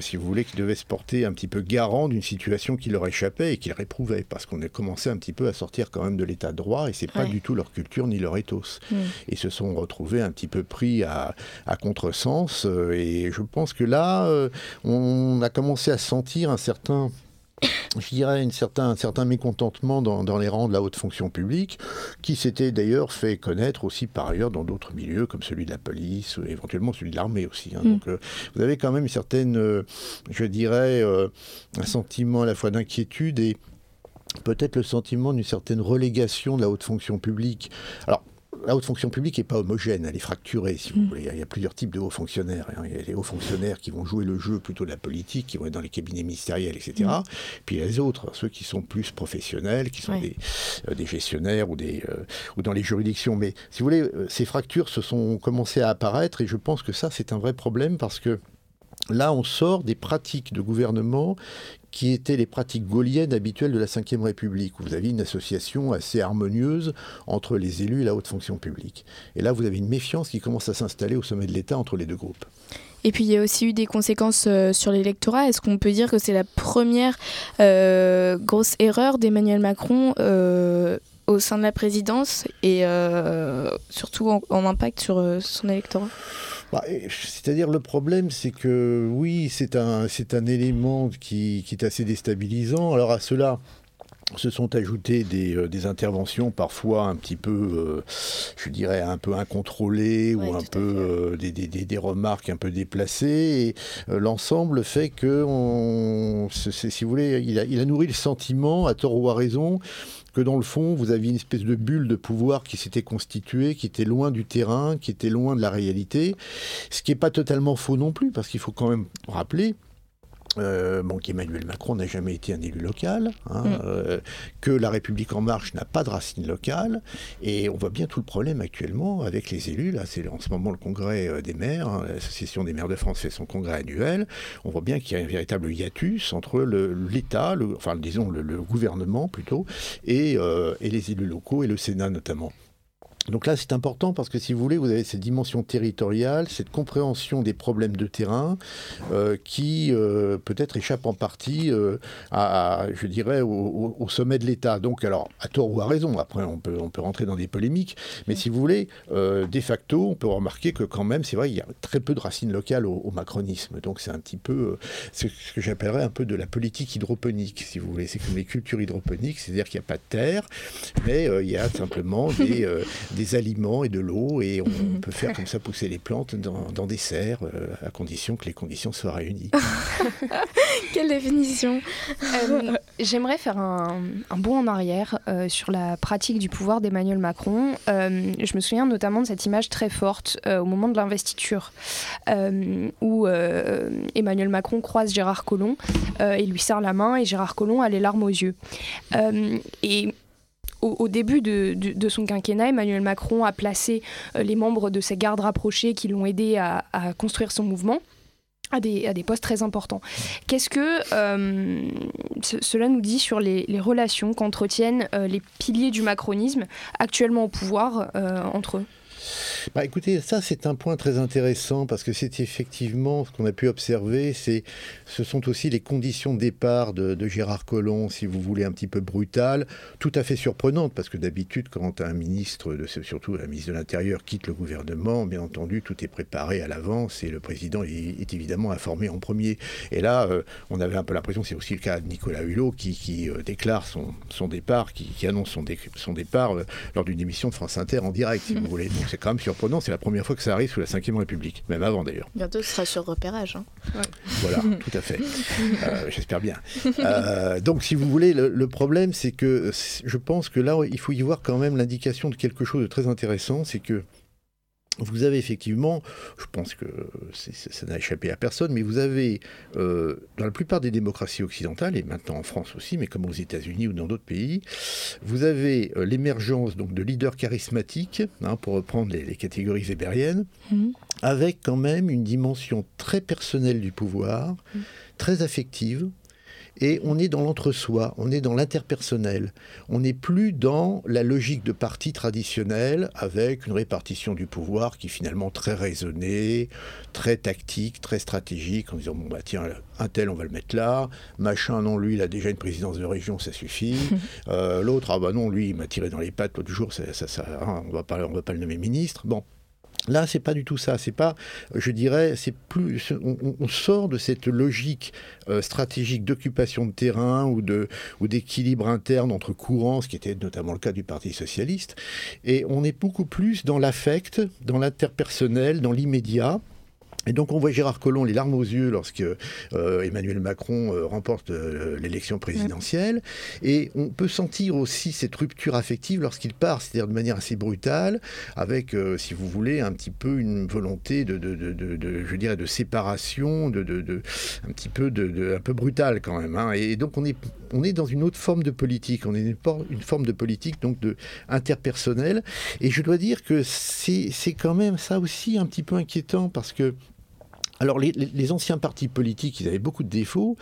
si vous voulez, qui devaient se porter un petit peu garant d'une situation qui leur échappait et qu'ils réprouvaient, parce qu'on a commencé un petit peu à sortir quand même de l'état de droit et c'est pas du tout leur culture ni leur ethos. Mm. Et se sont retrouvés un petit peu pris à, à contresens et je pense que là, on a commencé à sentir un certain je dirais, une certain, un certain mécontentement dans, dans, les rangs de la haute fonction publique, qui s'était d'ailleurs fait connaître aussi par ailleurs dans d'autres milieux, comme celui de la police, ou éventuellement celui de l'armée aussi. Hein. Mm. Donc euh, vous avez quand même une certaine, euh, je dirais, euh, un sentiment à la fois d'inquiétude et peut-être le sentiment d'une certaine relégation de la haute fonction publique. Alors, la haute fonction publique n'est pas homogène, elle est fracturée, si vous mm. voulez. Il y a plusieurs types de hauts fonctionnaires. Hein. Il y a les hauts fonctionnaires qui vont jouer le jeu plutôt de la politique, qui vont être dans les cabinets ministériels, etc. Mm. Puis il y a les autres, ceux qui sont plus professionnels, qui sont des, euh, des, gestionnaires ou, des, euh, ou dans les juridictions. Mais si vous voulez, euh, ces fractures se sont commencées à apparaître et je pense que ça, c'est un vrai problème parce que Là, on sort des pratiques de gouvernement qui étaient les pratiques gauliennes habituelles de la Ve République, où vous aviez une association assez harmonieuse entre les élus et la haute fonction publique. Et là, vous avez une méfiance qui commence à s'installer au sommet de l'État entre les deux groupes. Et puis il y a aussi eu des conséquences euh, sur l'électorat. Est-ce qu'on peut dire que c'est la première euh, grosse erreur d'Emmanuel Macron euh, au sein de la présidence et surtout en, impact sur son électorat? Bah, c'est-à-dire le problème, c'est que oui, c'est un, c'est un élément qui, qui, est assez déstabilisant. Alors à cela, se sont ajoutées des, euh, des, interventions parfois un petit peu, euh, je dirais, un peu incontrôlées ou un peu euh, des, des, des, remarques un peu déplacées. Et l'ensemble fait que, on, si vous voulez, il a, il a nourri le sentiment, à tort ou à raison, que dans le fond, vous aviez une espèce de bulle de pouvoir qui s'était constituée, qui était loin du terrain, qui était loin de la réalité, ce qui n'est pas totalement faux non plus, parce qu'il faut quand même rappeler euh, bon, qu'Emmanuel Macron n'a jamais été un élu local, hein, mm. euh, que la République en marche n'a pas de racines locales, et on voit bien tout le problème actuellement avec les élus. Là, c'est en ce moment le congrès euh, des maires, hein, l'association des maires de France fait son congrès annuel. On voit bien qu'il y a un véritable hiatus entre l'État, enfin disons le, gouvernement plutôt, et, et les élus locaux et le Sénat notamment. Donc là, c'est important parce que si vous voulez, vous avez cette dimension territoriale, cette compréhension des problèmes de terrain euh, qui euh, peut-être échappe en partie euh, je dirais, au, sommet de l'État. Donc, alors, à tort ou à raison, après, on peut, on peut rentrer dans des polémiques, mais si vous voulez, de facto, on peut remarquer que quand même, c'est vrai, il y a très peu de racines locales au, macronisme. Donc, c'est un petit peu ce que j'appellerais un peu de la politique hydroponique, si vous voulez. C'est comme les cultures hydroponiques, c'est-à-dire qu'il n'y a pas de terre, mais il y a simplement des des aliments et de l'eau, et on, peut faire comme ça pousser les plantes dans, des serres, euh, à condition que les conditions soient réunies. Quelle définition euh, J'aimerais faire un, bond en arrière euh, sur la pratique du pouvoir d'Emmanuel Macron. je me souviens notamment de cette image très forte au moment de l'investiture, où Emmanuel Macron croise Gérard Collomb et lui serre la main, et Gérard Collomb a les larmes aux yeux. et au, début de, son quinquennat, Emmanuel Macron a placé euh, les membres de ses gardes rapprochés qui l'ont aidé à, construire son mouvement. À des, postes très importants. Qu'est-ce que euh, cela nous dit sur les, relations qu'entretiennent euh, les piliers du macronisme actuellement au pouvoir entre eux? Bah, écoutez, ça c'est un point très intéressant parce que c'est effectivement ce qu'on a pu observer, c'est ce sont aussi les conditions de départ de, Gérard Collomb, si vous voulez, un petit peu brutales, tout à fait surprenantes parce que d'habitude quand un ministre, surtout un ministre de l'Intérieur, quitte le gouvernement, bien entendu tout est préparé à l'avance et le président est, évidemment informé en premier. Et là, euh, on avait un peu l'impression, c'est aussi le cas de Nicolas Hulot qui, euh, déclare son, départ, qui, annonce son, départ euh, lors d'une émission de France Inter en direct, si vous voulez. C'est quand même surprenant. C'est la première fois que ça arrive sous la Ve République, même avant d'ailleurs. Bientôt, ce sera sur repérage. Hein. Voilà, tout à fait. Euh, j'espère bien. Euh, donc, si vous voulez, le, problème, c'est que je pense que là, il faut y voir quand même l'indication de quelque chose de très intéressant, c'est que vous avez effectivement, je pense que ça n'a échappé à personne, mais vous avez, euh, dans la plupart des démocraties occidentales, et maintenant en France aussi, mais comme aux États-Unis ou dans d'autres pays, vous avez euh, l'émergence donc de leaders charismatiques, hein, pour reprendre les, catégories weberiennes, mmh. avec quand même une dimension très personnelle du pouvoir, mmh. très affective, et on est dans l'entre-soi, on est dans l'interpersonnel. On n'est plus dans la logique de parti traditionnel avec une répartition du pouvoir qui est finalement très raisonnée, très tactique, très stratégique, en disant bon bah tiens, un tel on va le mettre là, machin non lui il a déjà une présidence de région, ça suffit. Euh, l'autre ah bah non lui il m'a tiré dans les pattes l'autre jour, ça, ça, hein, on va pas on va pas le nommer ministre. Bon, Là, c'est pas du tout ça. C'est pas, je dirais, c'est plus. On, sort de cette logique euh, stratégique d'occupation de terrain ou de ou d'équilibre interne entre courants, ce qui était notamment le cas du Parti socialiste, et on est beaucoup plus dans l'affect, dans l'interpersonnel, dans l'immédiat. Et donc on voit Gérard Collomb les larmes aux yeux lorsque euh, Emmanuel Macron euh, remporte euh, l'élection présidentielle. Et on peut sentir aussi cette rupture affective lorsqu'il part, c'est-à-dire de manière assez brutale, avec, si vous voulez, un petit peu une volonté de, de, de, de je dirais, de séparation, de, de, un petit peu de, un peu brutale quand même. Hein. Et donc on est, on est dans une autre forme de politique. On est une, une forme de politique donc de interpersonnelle. Et je dois dire que c'est quand même ça aussi un petit peu inquiétant parce que alors les, anciens partis politiques, ils avaient beaucoup de défauts,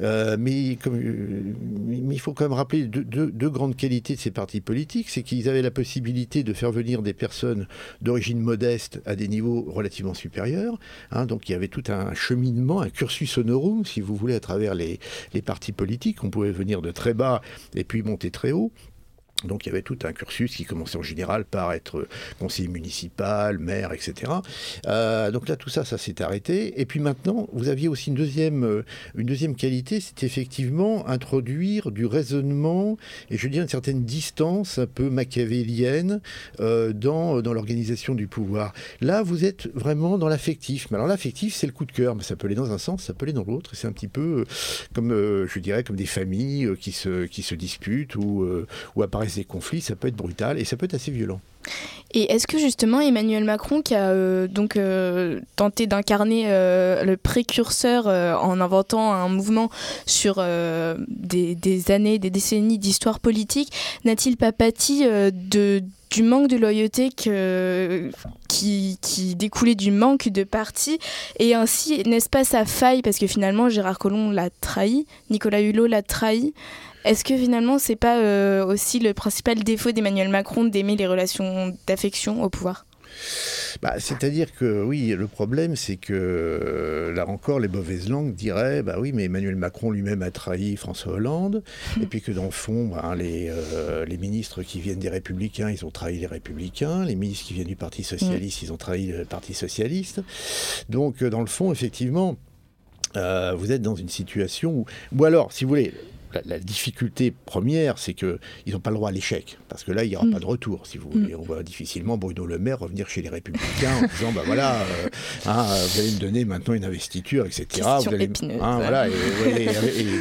euh, euh, mais, il faut quand même rappeler deux, grandes qualités de ces partis politiques, c'est qu'ils avaient la possibilité de faire venir des personnes d'origine modeste à des niveaux relativement supérieurs. Hein, donc il y avait tout un cheminement, un cursus honorum, si vous voulez, à travers les partis politiques. On pouvait venir de très bas et puis monter très haut. Donc il y avait tout un cursus qui commençait en général par être conseiller municipal, maire, etc. Euh, donc là, tout ça, ça s'est arrêté. Et puis maintenant, vous aviez aussi une deuxième, euh, une deuxième qualité, c'est effectivement introduire du raisonnement et je dis une certaine distance un peu machiavélienne euh, dans, dans l'organisation du pouvoir. Là, vous êtes vraiment dans l'affectif. Mais alors l'affectif, c'est le coup de cœur. Mais ça peut aller dans un sens, ça peut aller dans l'autre. C'est un petit peu comme, je dirais, comme des familles qui, se, qui se disputent ou, ou apparaissent des conflits, ça peut être brutal et ça peut être assez violent. Et est-ce que justement Emmanuel Macron, qui a euh, donc euh, tenté d'incarner euh, le précurseur en inventant un mouvement sur des, années, des décennies d'histoire politique, n'a-t-il pas pâti du manque de loyauté qui, qui, découlait du manque de parti. Et ainsi, n'est-ce pas sa faille? Parce que finalement, Gérard Collomb l'a trahi, Nicolas Hulot l'a trahi. Est-ce que finalement, c'est pas euh, aussi le principal défaut d'Emmanuel Macron d'aimer les relations d'affection au pouvoir? Bah, C'est-à-dire que oui, le problème, c'est que euh, là encore, les mauvaises langues diraient bah oui, mais Emmanuel Macron lui-même a trahi François Hollande, et puis que dans le fond, bah, les, euh, les ministres qui viennent des Républicains, ils ont trahi les Républicains, les ministres qui viennent du Parti Socialiste, hmm. ils ont trahi le Parti Socialiste. Donc, dans le fond, effectivement, vous êtes dans une situation où, ou alors, si vous voulez, la, difficulté première, c'est qu'ils n'ont pas le droit à l'échec, parce que là, il n'y aura mm. pas de retour, si vous voulez. Mm. On voit difficilement Bruno Le Maire revenir chez les Républicains en disant, bah voilà, euh, hein, vous allez me donner maintenant une investiture, etc. Question vous allez, hein, voilà, et,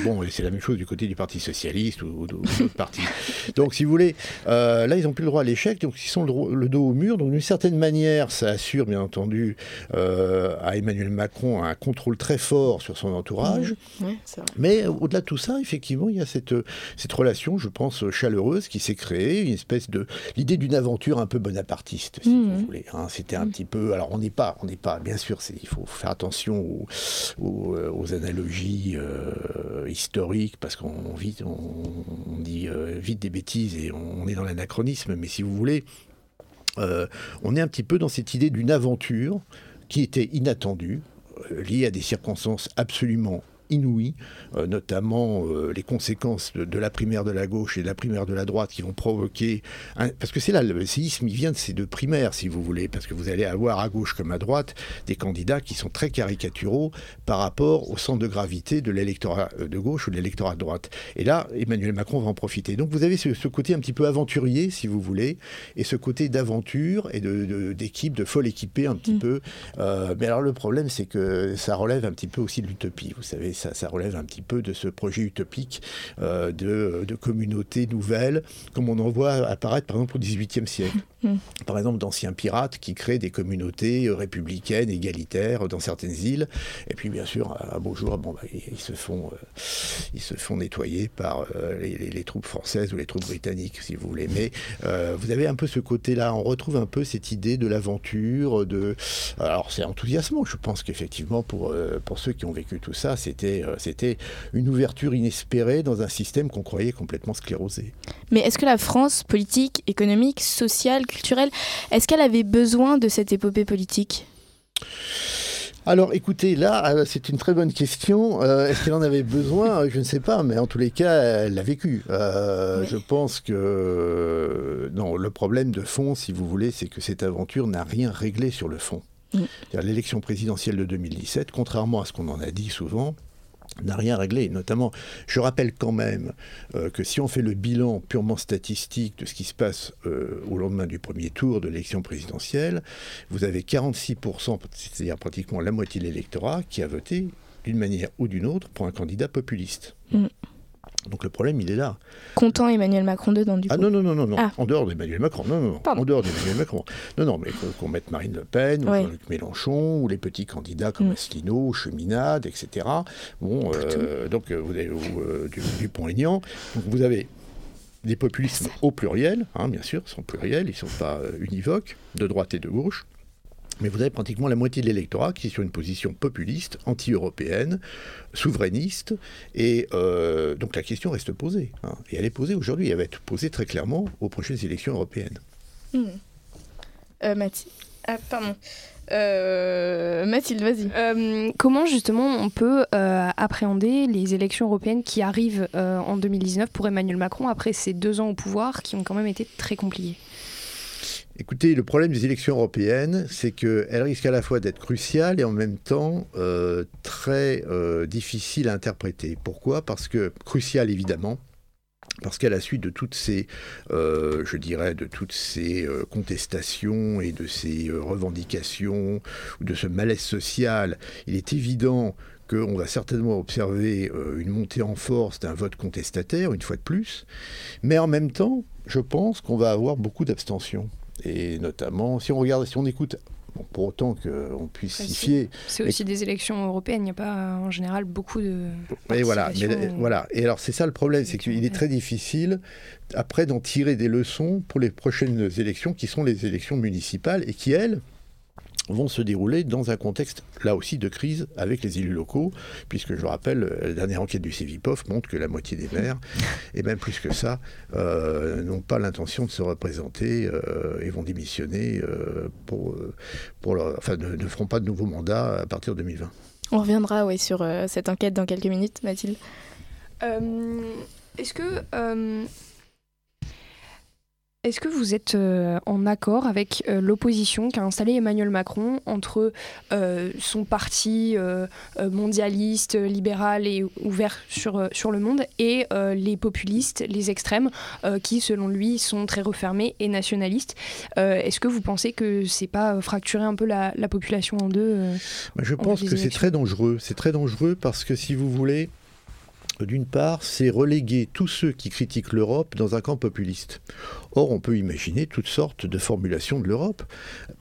bon, c'est la même chose du côté du Parti Socialiste ou, d'autres partis. Donc, si vous voulez, euh, là, ils n'ont plus le droit à l'échec, donc ils sont le, dos au mur. Donc, d'une certaine manière, ça assure, bien entendu, euh, à Emmanuel Macron un contrôle très fort sur son entourage. Mmh. Mais au-delà de tout ça, effectivement, il y a cette, cette relation, je pense, chaleureuse qui s'est créée, une espèce de l'idée d'une aventure un peu bonapartiste, si vous mmh. voulez. Hein. C'était un mmh. petit peu. Alors, on n'est pas, on n'est pas, bien sûr, il faut faire attention aux, aux, euh, analogies euh, historiques parce qu'on vit, on, dit euh, vite des bêtises et on, est dans l'anachronisme. Mais si vous voulez, on est un petit peu dans cette idée d'une aventure qui était inattendue, liée à des circonstances absolument inouïes, euh, notamment euh, les conséquences de, la primaire de la gauche et de la primaire de la droite qui vont provoquer... parce que c'est là, le séisme, il vient de ces deux primaires, si vous voulez, parce que vous allez avoir à gauche comme à droite des candidats qui sont très caricaturaux par rapport au centre de gravité de l'électorat euh, de gauche ou de l'électorat de droite. Et là, Emmanuel Macron va en profiter. Donc vous avez ce, côté un petit peu aventurier, si vous voulez, et ce côté d'aventure et d'équipe, de, de, folle équipée un petit mm. peu. mais alors le problème, c'est que ça relève un petit peu aussi de l'utopie. Vous savez, ça, relève un petit peu de ce projet utopique euh, de, de communautés nouvelles, comme on en voit apparaître par exemple au XVIIIe siècle. Par exemple, d'anciens pirates qui créent des communautés euh, républicaines, égalitaires dans certaines îles. Et puis, bien sûr, à beau jour, bah, ils, se font, euh, ils se font nettoyer par les, troupes françaises ou les troupes britanniques, si vous voulez. Mais vous avez un peu ce côté-là. On retrouve un peu cette idée de l'aventure. De... Alors, c'est enthousiasmant. Je pense qu'effectivement, pour, ceux qui ont vécu tout ça, c'était euh, c'était une ouverture inespérée dans un système qu'on croyait complètement sclérosé. Mais est-ce que la France, politique, économique, sociale, culturelle, est-ce qu'elle avait besoin de cette épopée politique? Alors écoutez, là, euh, c'est une très bonne question. Euh, est-ce qu'elle en avait besoin? Je ne sais pas, mais en tous les cas, elle l'a vécu. Je pense que non, le problème de fond, si vous voulez, c'est que cette aventure n'a rien réglé sur le fond. Mm. L'élection présidentielle de 2017, contrairement à ce qu'on en a dit souvent, n'a rien réglé. Notamment, je rappelle quand même euh, que si on fait le bilan purement statistique de ce qui se passe euh, au lendemain du premier tour de l'élection présidentielle, vous avez 46%, c'est-à-dire pratiquement la moitié de l'électorat, qui a voté d'une manière ou d'une autre pour un candidat populiste. Mm. Donc le problème, il est là. Content Emmanuel Macron dedans, du ah, coup. Ah non, non, non, non, non. Ah. en dehors d'Emmanuel Macron. Non, non, non. en dehors d'Emmanuel Macron. Non, non, mais qu'on mette Marine Le Pen, ou Jean-Luc Mélenchon, ou les petits candidats comme mm. Asselineau, Cheminade, etc. Bon, euh, donc euh, vous avez euh, du, Dupont-Aignan. Donc vous avez des populismes au pluriel, hein, bien sûr, ils sont pluriels, ils ne sont pas univoques, de droite et de gauche. Mais vous avez pratiquement la moitié de l'électorat qui est sur une position populiste, anti-européenne, souverainiste, et euh, donc la question reste posée. Hein. Et elle est posée aujourd'hui, elle va être posée très clairement aux prochaines élections européennes. Hmm. Euh, Mathis, ah, pardon. Euh, Mathilde, vas-y. Euh, comment justement on peut euh, appréhender les élections européennes qui arrivent euh, en 2019 pour Emmanuel Macron après ces deux ans au pouvoir qui ont quand même été très compliqués Écoutez, le problème des élections européennes, c'est qu'elles risquent à la fois d'être cruciales et en même temps euh, très euh, difficiles à interpréter. Pourquoi? Parce que cruciales évidemment, parce qu'à la suite de toutes ces, euh, je dirais, de toutes ces contestations et de ces revendications, de ce malaise social, il est évident qu'on va certainement observer une montée en force d'un vote contestataire, une fois de plus, mais en même temps, je pense qu'on va avoir beaucoup d'abstention. Et notamment, si on regarde, si on écoute, bon, pour autant qu'on puisse s'y fier, C'est Mais- aussi des élections européennes, il n'y a pas en général beaucoup de. Et voilà, mais, voilà. Et alors c'est ça le problème, c'est qu'il est très difficile après d'en tirer des leçons pour les prochaines élections qui sont les élections municipales et qui elles vont se dérouler dans un contexte là aussi de crise avec les élus locaux, puisque je rappelle, la dernière enquête du CEVIPOF montre que la moitié des maires, et même plus que ça, euh, n'ont pas l'intention de se représenter euh, et vont démissionner euh, pour, euh, pour leur- enfin, ne, ne feront pas de nouveau mandat à partir de 2020. On reviendra ouais, sur euh, cette enquête dans quelques minutes, Mathilde. Euh, Est-ce que. Est-ce que vous êtes euh, en accord avec euh, l'opposition qu'a installée Emmanuel Macron entre euh, son parti mondialiste, libéral et ouvert sur, sur le monde et les populistes, les extrêmes, qui selon lui sont très refermés et nationalistes? Est-ce que vous pensez que c'est pas fracturer un peu la, la population en deux Bah, Je pense que c'est très dangereux. C'est très dangereux parce que si vous voulez, d'une part, c'est reléguer tous ceux qui critiquent l'Europe dans un camp populiste. Or, on peut imaginer toutes sortes de formulations de l'Europe.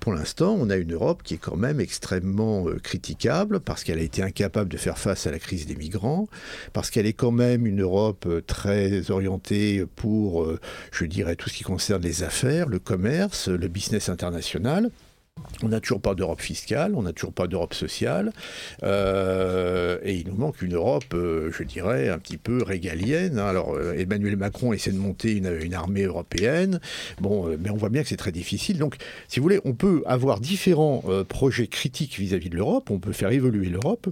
Pour l'instant, on a une Europe qui est quand même extrêmement euh, critiquable parce qu'elle a été incapable de faire face à la crise des migrants, parce qu'elle est quand même une Europe euh, très orientée pour, euh, je dirais, tout ce qui concerne les affaires, le commerce, le business international. On n'a toujours pas d'Europe fiscale, on n'a toujours pas d'Europe sociale, euh, et il nous manque une Europe, euh, je dirais, un petit peu régalienne. hein. Alors euh, Emmanuel Macron essaie de monter une, armée européenne, bon, mais on voit bien que c'est très difficile. Donc, si vous voulez, on peut avoir différents projets critiques vis-à-vis de l'Europe, on peut faire évoluer l'Europe.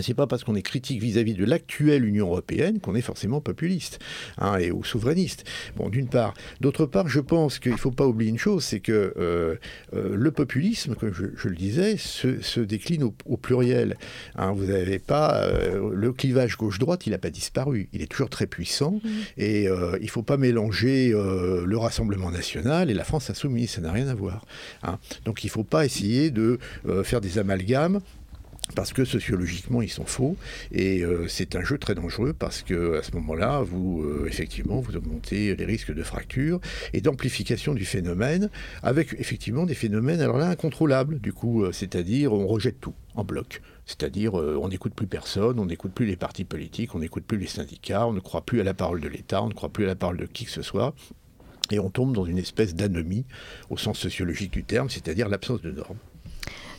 C'est pas parce qu'on est critique vis-à-vis de l'actuelle Union européenne qu'on est forcément populiste hein, et ou souverainiste. Bon, d'une part. D'autre part, je pense qu'il ne faut pas oublier une chose, c'est que euh, euh, le populisme, comme je, je le disais, se, se décline au, au pluriel. Hein, vous n'avez pas euh, le clivage gauche-droite, il n'a pas disparu. Il est toujours très puissant et euh, il ne faut pas mélanger le Rassemblement national et la France insoumise. Ça n'a rien à voir. hein. Donc il ne faut pas essayer de faire des amalgames parce que sociologiquement ils sont faux. Et euh, c'est un jeu très dangereux parce que à ce moment-là vous euh, effectivement vous augmentez les risques de fracture et d'amplification du phénomène avec effectivement des phénomènes alors là incontrôlables. Du coup euh, c'est-à-dire on rejette tout en bloc. C'est-à-dire on n'écoute plus personne on n'écoute plus les partis politiques on n'écoute plus les syndicats on ne croit plus à la parole de l'État on ne croit plus à la parole de qui que ce soit. Et on tombe dans une espèce d'anomie au sens sociologique du terme c'est-à-dire l'absence de normes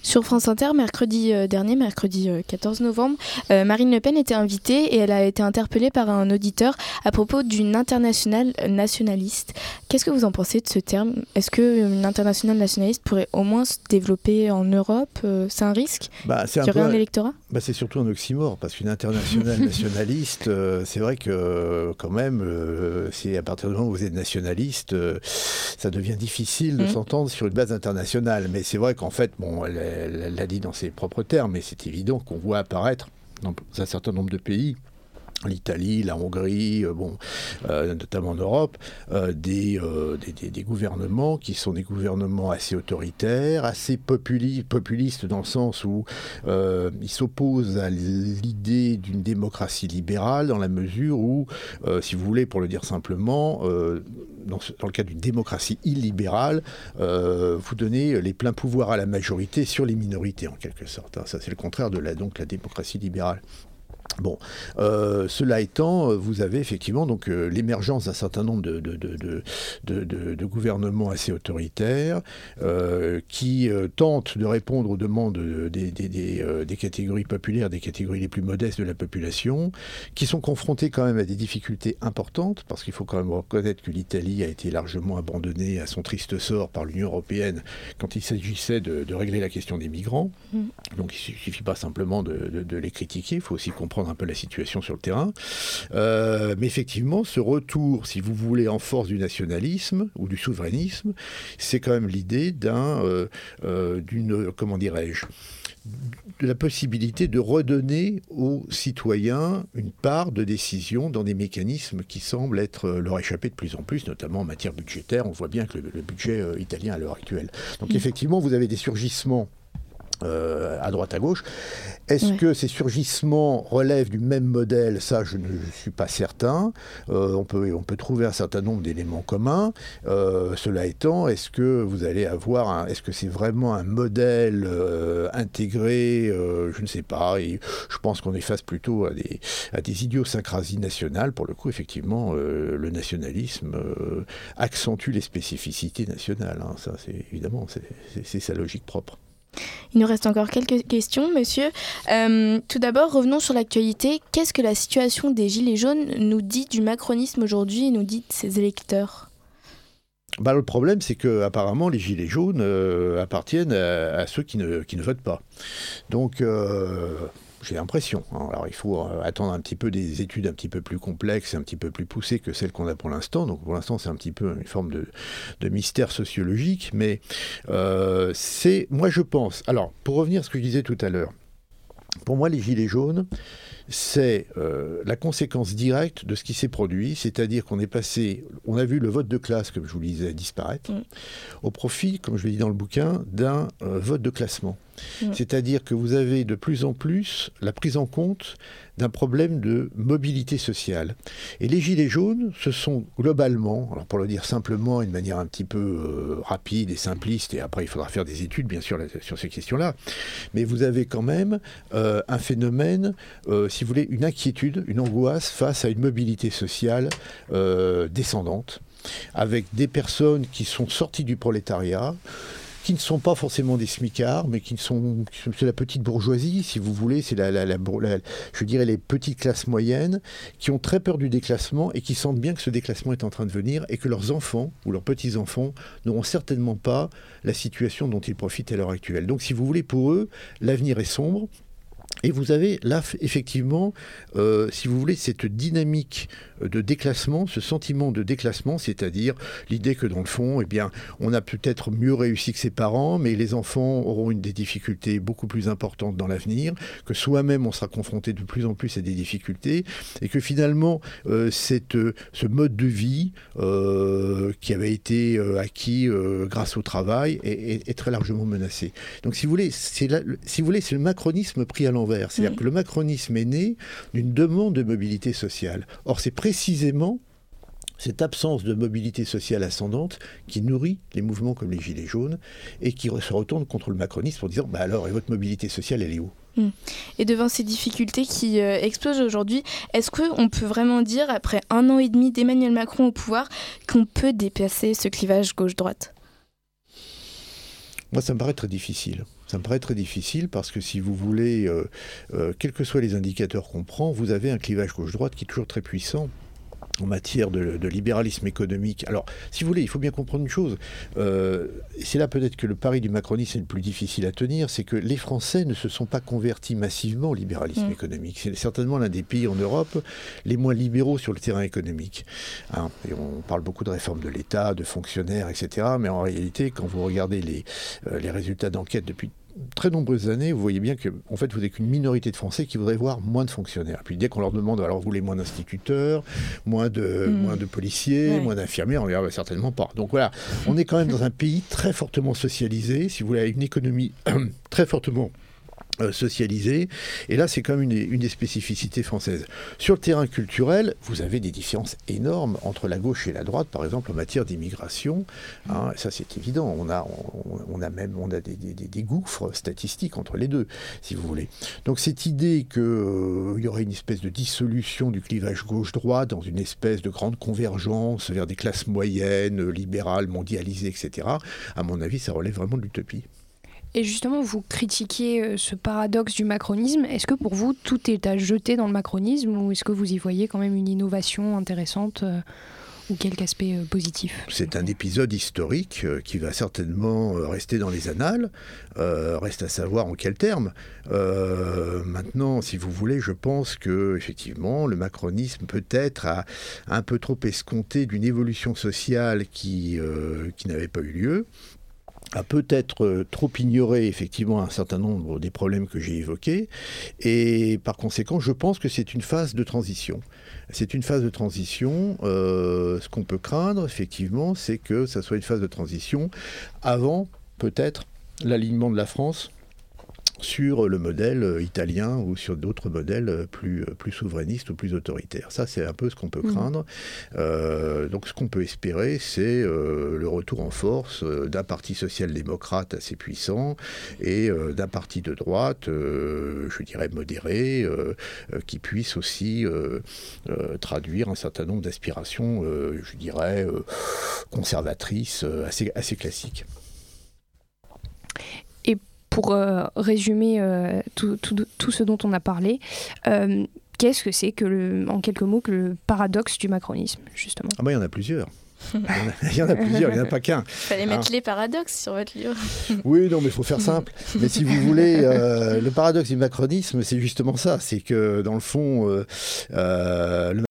Sur France Inter, mercredi euh, dernier, mercredi euh, 14 novembre, euh, Marine Le Pen était invitée et elle a été interpellée par un auditeur à propos d'une internationale nationaliste. Qu'est-ce que vous en pensez de ce terme? Est-ce qu'une internationale nationaliste pourrait au moins se développer en Europe? Euh, C'est un risque? Bah, c'est un un électorat? Bah, c'est surtout un oxymore, parce qu'une internationale nationaliste, euh, c'est vrai que euh, quand même, euh, c'est à partir du moment où vous êtes nationaliste, euh, ça devient difficile de Mhm. s'entendre sur une base internationale. Mais c'est vrai qu'en fait, bon, elle l'a dit dans ses propres termes, mais c'est évident qu'on voit apparaître dans un certain nombre de pays l'Italie, la Hongrie, euh, bon, euh, notamment en Europe, euh, des, des, gouvernements qui sont des gouvernements assez autoritaires, assez populi- populistes dans le sens où ils s'opposent à l'idée d'une démocratie libérale dans la mesure où, si vous voulez, pour le dire simplement, dans, le cas d'une démocratie illibérale, vous donnez les pleins pouvoirs à la majorité sur les minorités en quelque sorte. hein. Ça, c'est le contraire de la, donc, la démocratie libérale. Bon, euh, cela étant, vous avez effectivement donc euh, l'émergence d'un certain nombre de, de, de, de, gouvernements assez autoritaires euh, qui tentent de répondre aux demandes des, des, des, catégories populaires, des catégories les plus modestes de la population, qui sont confrontés quand même à des difficultés importantes, parce qu'il faut quand même reconnaître que l'Italie a été largement abandonnée à son triste sort par l'Union européenne quand il s'agissait de, régler la question des migrants. Mmh. Donc il ne suffit pas simplement de les critiquer, il faut aussi comprendre un peu la situation sur le terrain. Euh, mais effectivement, ce retour, si vous voulez, en force du nationalisme ou du souverainisme, c'est quand même l'idée d'un, euh, euh, d'une, comment dirais-je, de la possibilité de redonner aux citoyens une part de décision dans des mécanismes qui semblent être leur échapper de plus en plus, notamment en matière budgétaire. On voit bien que le, budget italien à l'heure actuelle. Donc mmh. effectivement, vous avez des surgissements euh, à droite à gauche. Est-ce que ces surgissements relèvent du même modèle? Ça, je ne suis pas certain. Euh, on, peut, on peut trouver un certain nombre d'éléments communs. Euh, cela étant, est-ce que vous allez avoir Est-ce que c'est vraiment un modèle intégré? Je ne sais pas. Et je pense qu'on est face plutôt à des, à des idiosyncrasies nationales. Pour le coup, effectivement, le nationalisme accentue les spécificités nationales. Hein. Ça, c'est évidemment, c'est sa logique propre. Il nous reste encore quelques questions, monsieur. Euh, tout d'abord, revenons sur l'actualité. Qu'est-ce que la situation des Gilets jaunes nous dit du macronisme aujourd'hui et nous dit de ses électeurs bah, le problème, c'est que apparemment les gilets jaunes euh, appartiennent à, ceux qui ne, qui ne votent pas. Donc, euh, j'ai l'impression. Hein. Alors il faut euh, attendre un petit peu des études un petit peu plus complexes, un petit peu plus poussées que celles qu'on a pour l'instant. Donc pour l'instant c'est un petit peu une forme de, mystère sociologique, mais euh, c'est, moi je pense, alors pour revenir à ce que je disais tout à l'heure, pour moi les gilets jaunes, c'est euh, la conséquence directe de ce qui s'est produit, c'est-à-dire qu'on est passé, on a vu le vote de classe, comme je vous le disais, disparaître, mm. au profit, comme je l'ai dit dans le bouquin, d'un vote de classement. Mm. C'est-à-dire que vous avez de plus en plus la prise en compte d'un problème de mobilité sociale. Et les Gilets jaunes, ce sont globalement, alors pour le dire simplement, une manière un petit peu euh, rapide et simpliste, et après il faudra faire des études bien sûr sur ces questions-là, mais vous avez quand même euh, un phénomène, euh, si vous voulez, une inquiétude, une angoisse face à une mobilité sociale descendante avec des personnes qui sont sorties du prolétariat, qui ne sont pas forcément des smicards, mais qui sont, c'est la petite bourgeoisie, si vous voulez, c'est la, je dirais les petites classes moyennes, qui ont très peur du déclassement et qui sentent bien que ce déclassement est en train de venir et que leurs enfants ou leurs petits-enfants n'auront certainement pas la situation dont ils profitent à l'heure actuelle. Donc si vous voulez, pour eux, l'avenir est sombre. Et vous avez là, effectivement, euh, si vous voulez, cette dynamique de déclassement, ce sentiment de déclassement, c'est-à-dire l'idée que dans le fond, eh bien, on a peut-être mieux réussi que ses parents, mais les enfants auront une des difficultés beaucoup plus importantes dans l'avenir, que soi-même on sera confronté de plus en plus à des difficultés, et que finalement, euh, cette, ce mode de vie euh, qui avait été euh, acquis grâce au travail est, très largement menacé. Donc, si vous voulez, si vous voulez, c'est le macronisme pris à l'envers. C'est-à-dire que le macronisme est né d'une demande de mobilité sociale. Or, c'est précisément cette absence de mobilité sociale ascendante qui nourrit les mouvements comme les Gilets jaunes et qui se retourne contre le macronisme en disant bah alors, et votre mobilité sociale, elle est où? Hmm. et devant ces difficultés qui euh, explosent aujourd'hui, est-ce qu'on peut vraiment dire, après un an et demi d'Emmanuel Macron au pouvoir, qu'on peut dépasser ce clivage gauche-droite? Moi, ça me paraît très difficile. Ça me paraît très difficile parce que si vous voulez, euh, euh, quels que soient les indicateurs qu'on prend, vous avez un clivage gauche-droite qui est toujours très puissant en matière de, libéralisme économique. Alors, si vous voulez, il faut bien comprendre une chose. Euh, c'est là peut-être que le pari du macronisme est le plus difficile à tenir, c'est que les Français ne se sont pas convertis massivement au libéralisme mm. économique. C'est certainement l'un des pays en Europe les moins libéraux sur le terrain économique. Hein, et on parle beaucoup de réforme de l'État, de fonctionnaires, etc. Mais en réalité, quand vous regardez les, euh, les résultats d'enquête depuis très nombreuses années, vous voyez bien que en fait, vous n'avez qu'une minorité de Français qui voudraient voir moins de fonctionnaires. Puis dès qu'on leur demande, alors vous voulez moins d'instituteurs, moins de, hmm. moins de policiers, moins d'infirmiers, on ne certainement pas. Donc voilà, on est quand même dans un pays très fortement socialisé, si vous voulez, avec une économie très fortement socialisé. Et là, c'est quand même une, une, des spécificités françaises. Sur le terrain culturel, vous avez des différences énormes entre la gauche et la droite, par exemple en matière d'immigration. Hein, ça, c'est évident. On a, on, a même on a des, des, gouffres statistiques entre les deux, si vous voulez. Donc cette idée qu'il euh, y aurait une espèce de dissolution du clivage gauche-droite dans une espèce de grande convergence vers des classes moyennes, libérales, mondialisées, etc., à mon avis, ça relève vraiment de l'utopie. Et justement, vous critiquiez euh, ce paradoxe du macronisme. Est-ce que pour vous, tout est à jeter dans le macronisme ou est-ce que vous y voyez quand même une innovation intéressante euh, ou quelque aspect euh, positif? C'est un épisode historique qui va certainement rester dans les annales. Reste à savoir en quels termes. Maintenant, si vous voulez, je pense que effectivement, le macronisme peut-être a un peu trop escompté d'une évolution sociale qui n'avait pas eu lieu a peut-être trop ignoré effectivement un certain nombre des problèmes que j'ai évoqués et par conséquent je pense que c'est une phase de transition. C'est une phase de transition. Euh, ce qu'on peut craindre effectivement c'est que ça soit une phase de transition avant peut-être l'alignement de la France sur le modèle italien ou sur d'autres modèles plus, plus souverainistes ou plus autoritaires. Ça, c'est un peu ce qu'on peut craindre. Mmh. Euh, donc, ce qu'on peut espérer, c'est euh, le retour en force euh, d'un parti social-démocrate assez puissant et euh, d'un parti de droite, euh, je dirais modéré, euh, qui puisse aussi traduire un certain nombre d'aspirations, je dirais, conservatrices, assez, assez classiques. Pour euh, résumer euh, tout, tout, tout, ce dont on a parlé, euh, qu'est-ce que c'est que, le, en quelques mots, que le paradoxe du macronisme, justement? Ah bah il y en a plusieurs. Il y en a plusieurs, il n'y en a pas qu'un. Il fallait mettre hein? les paradoxes sur votre livre. oui, non, mais il faut faire simple. Mais si vous voulez, euh, le paradoxe du macronisme, c'est justement ça. C'est que, dans le fond, euh, euh, le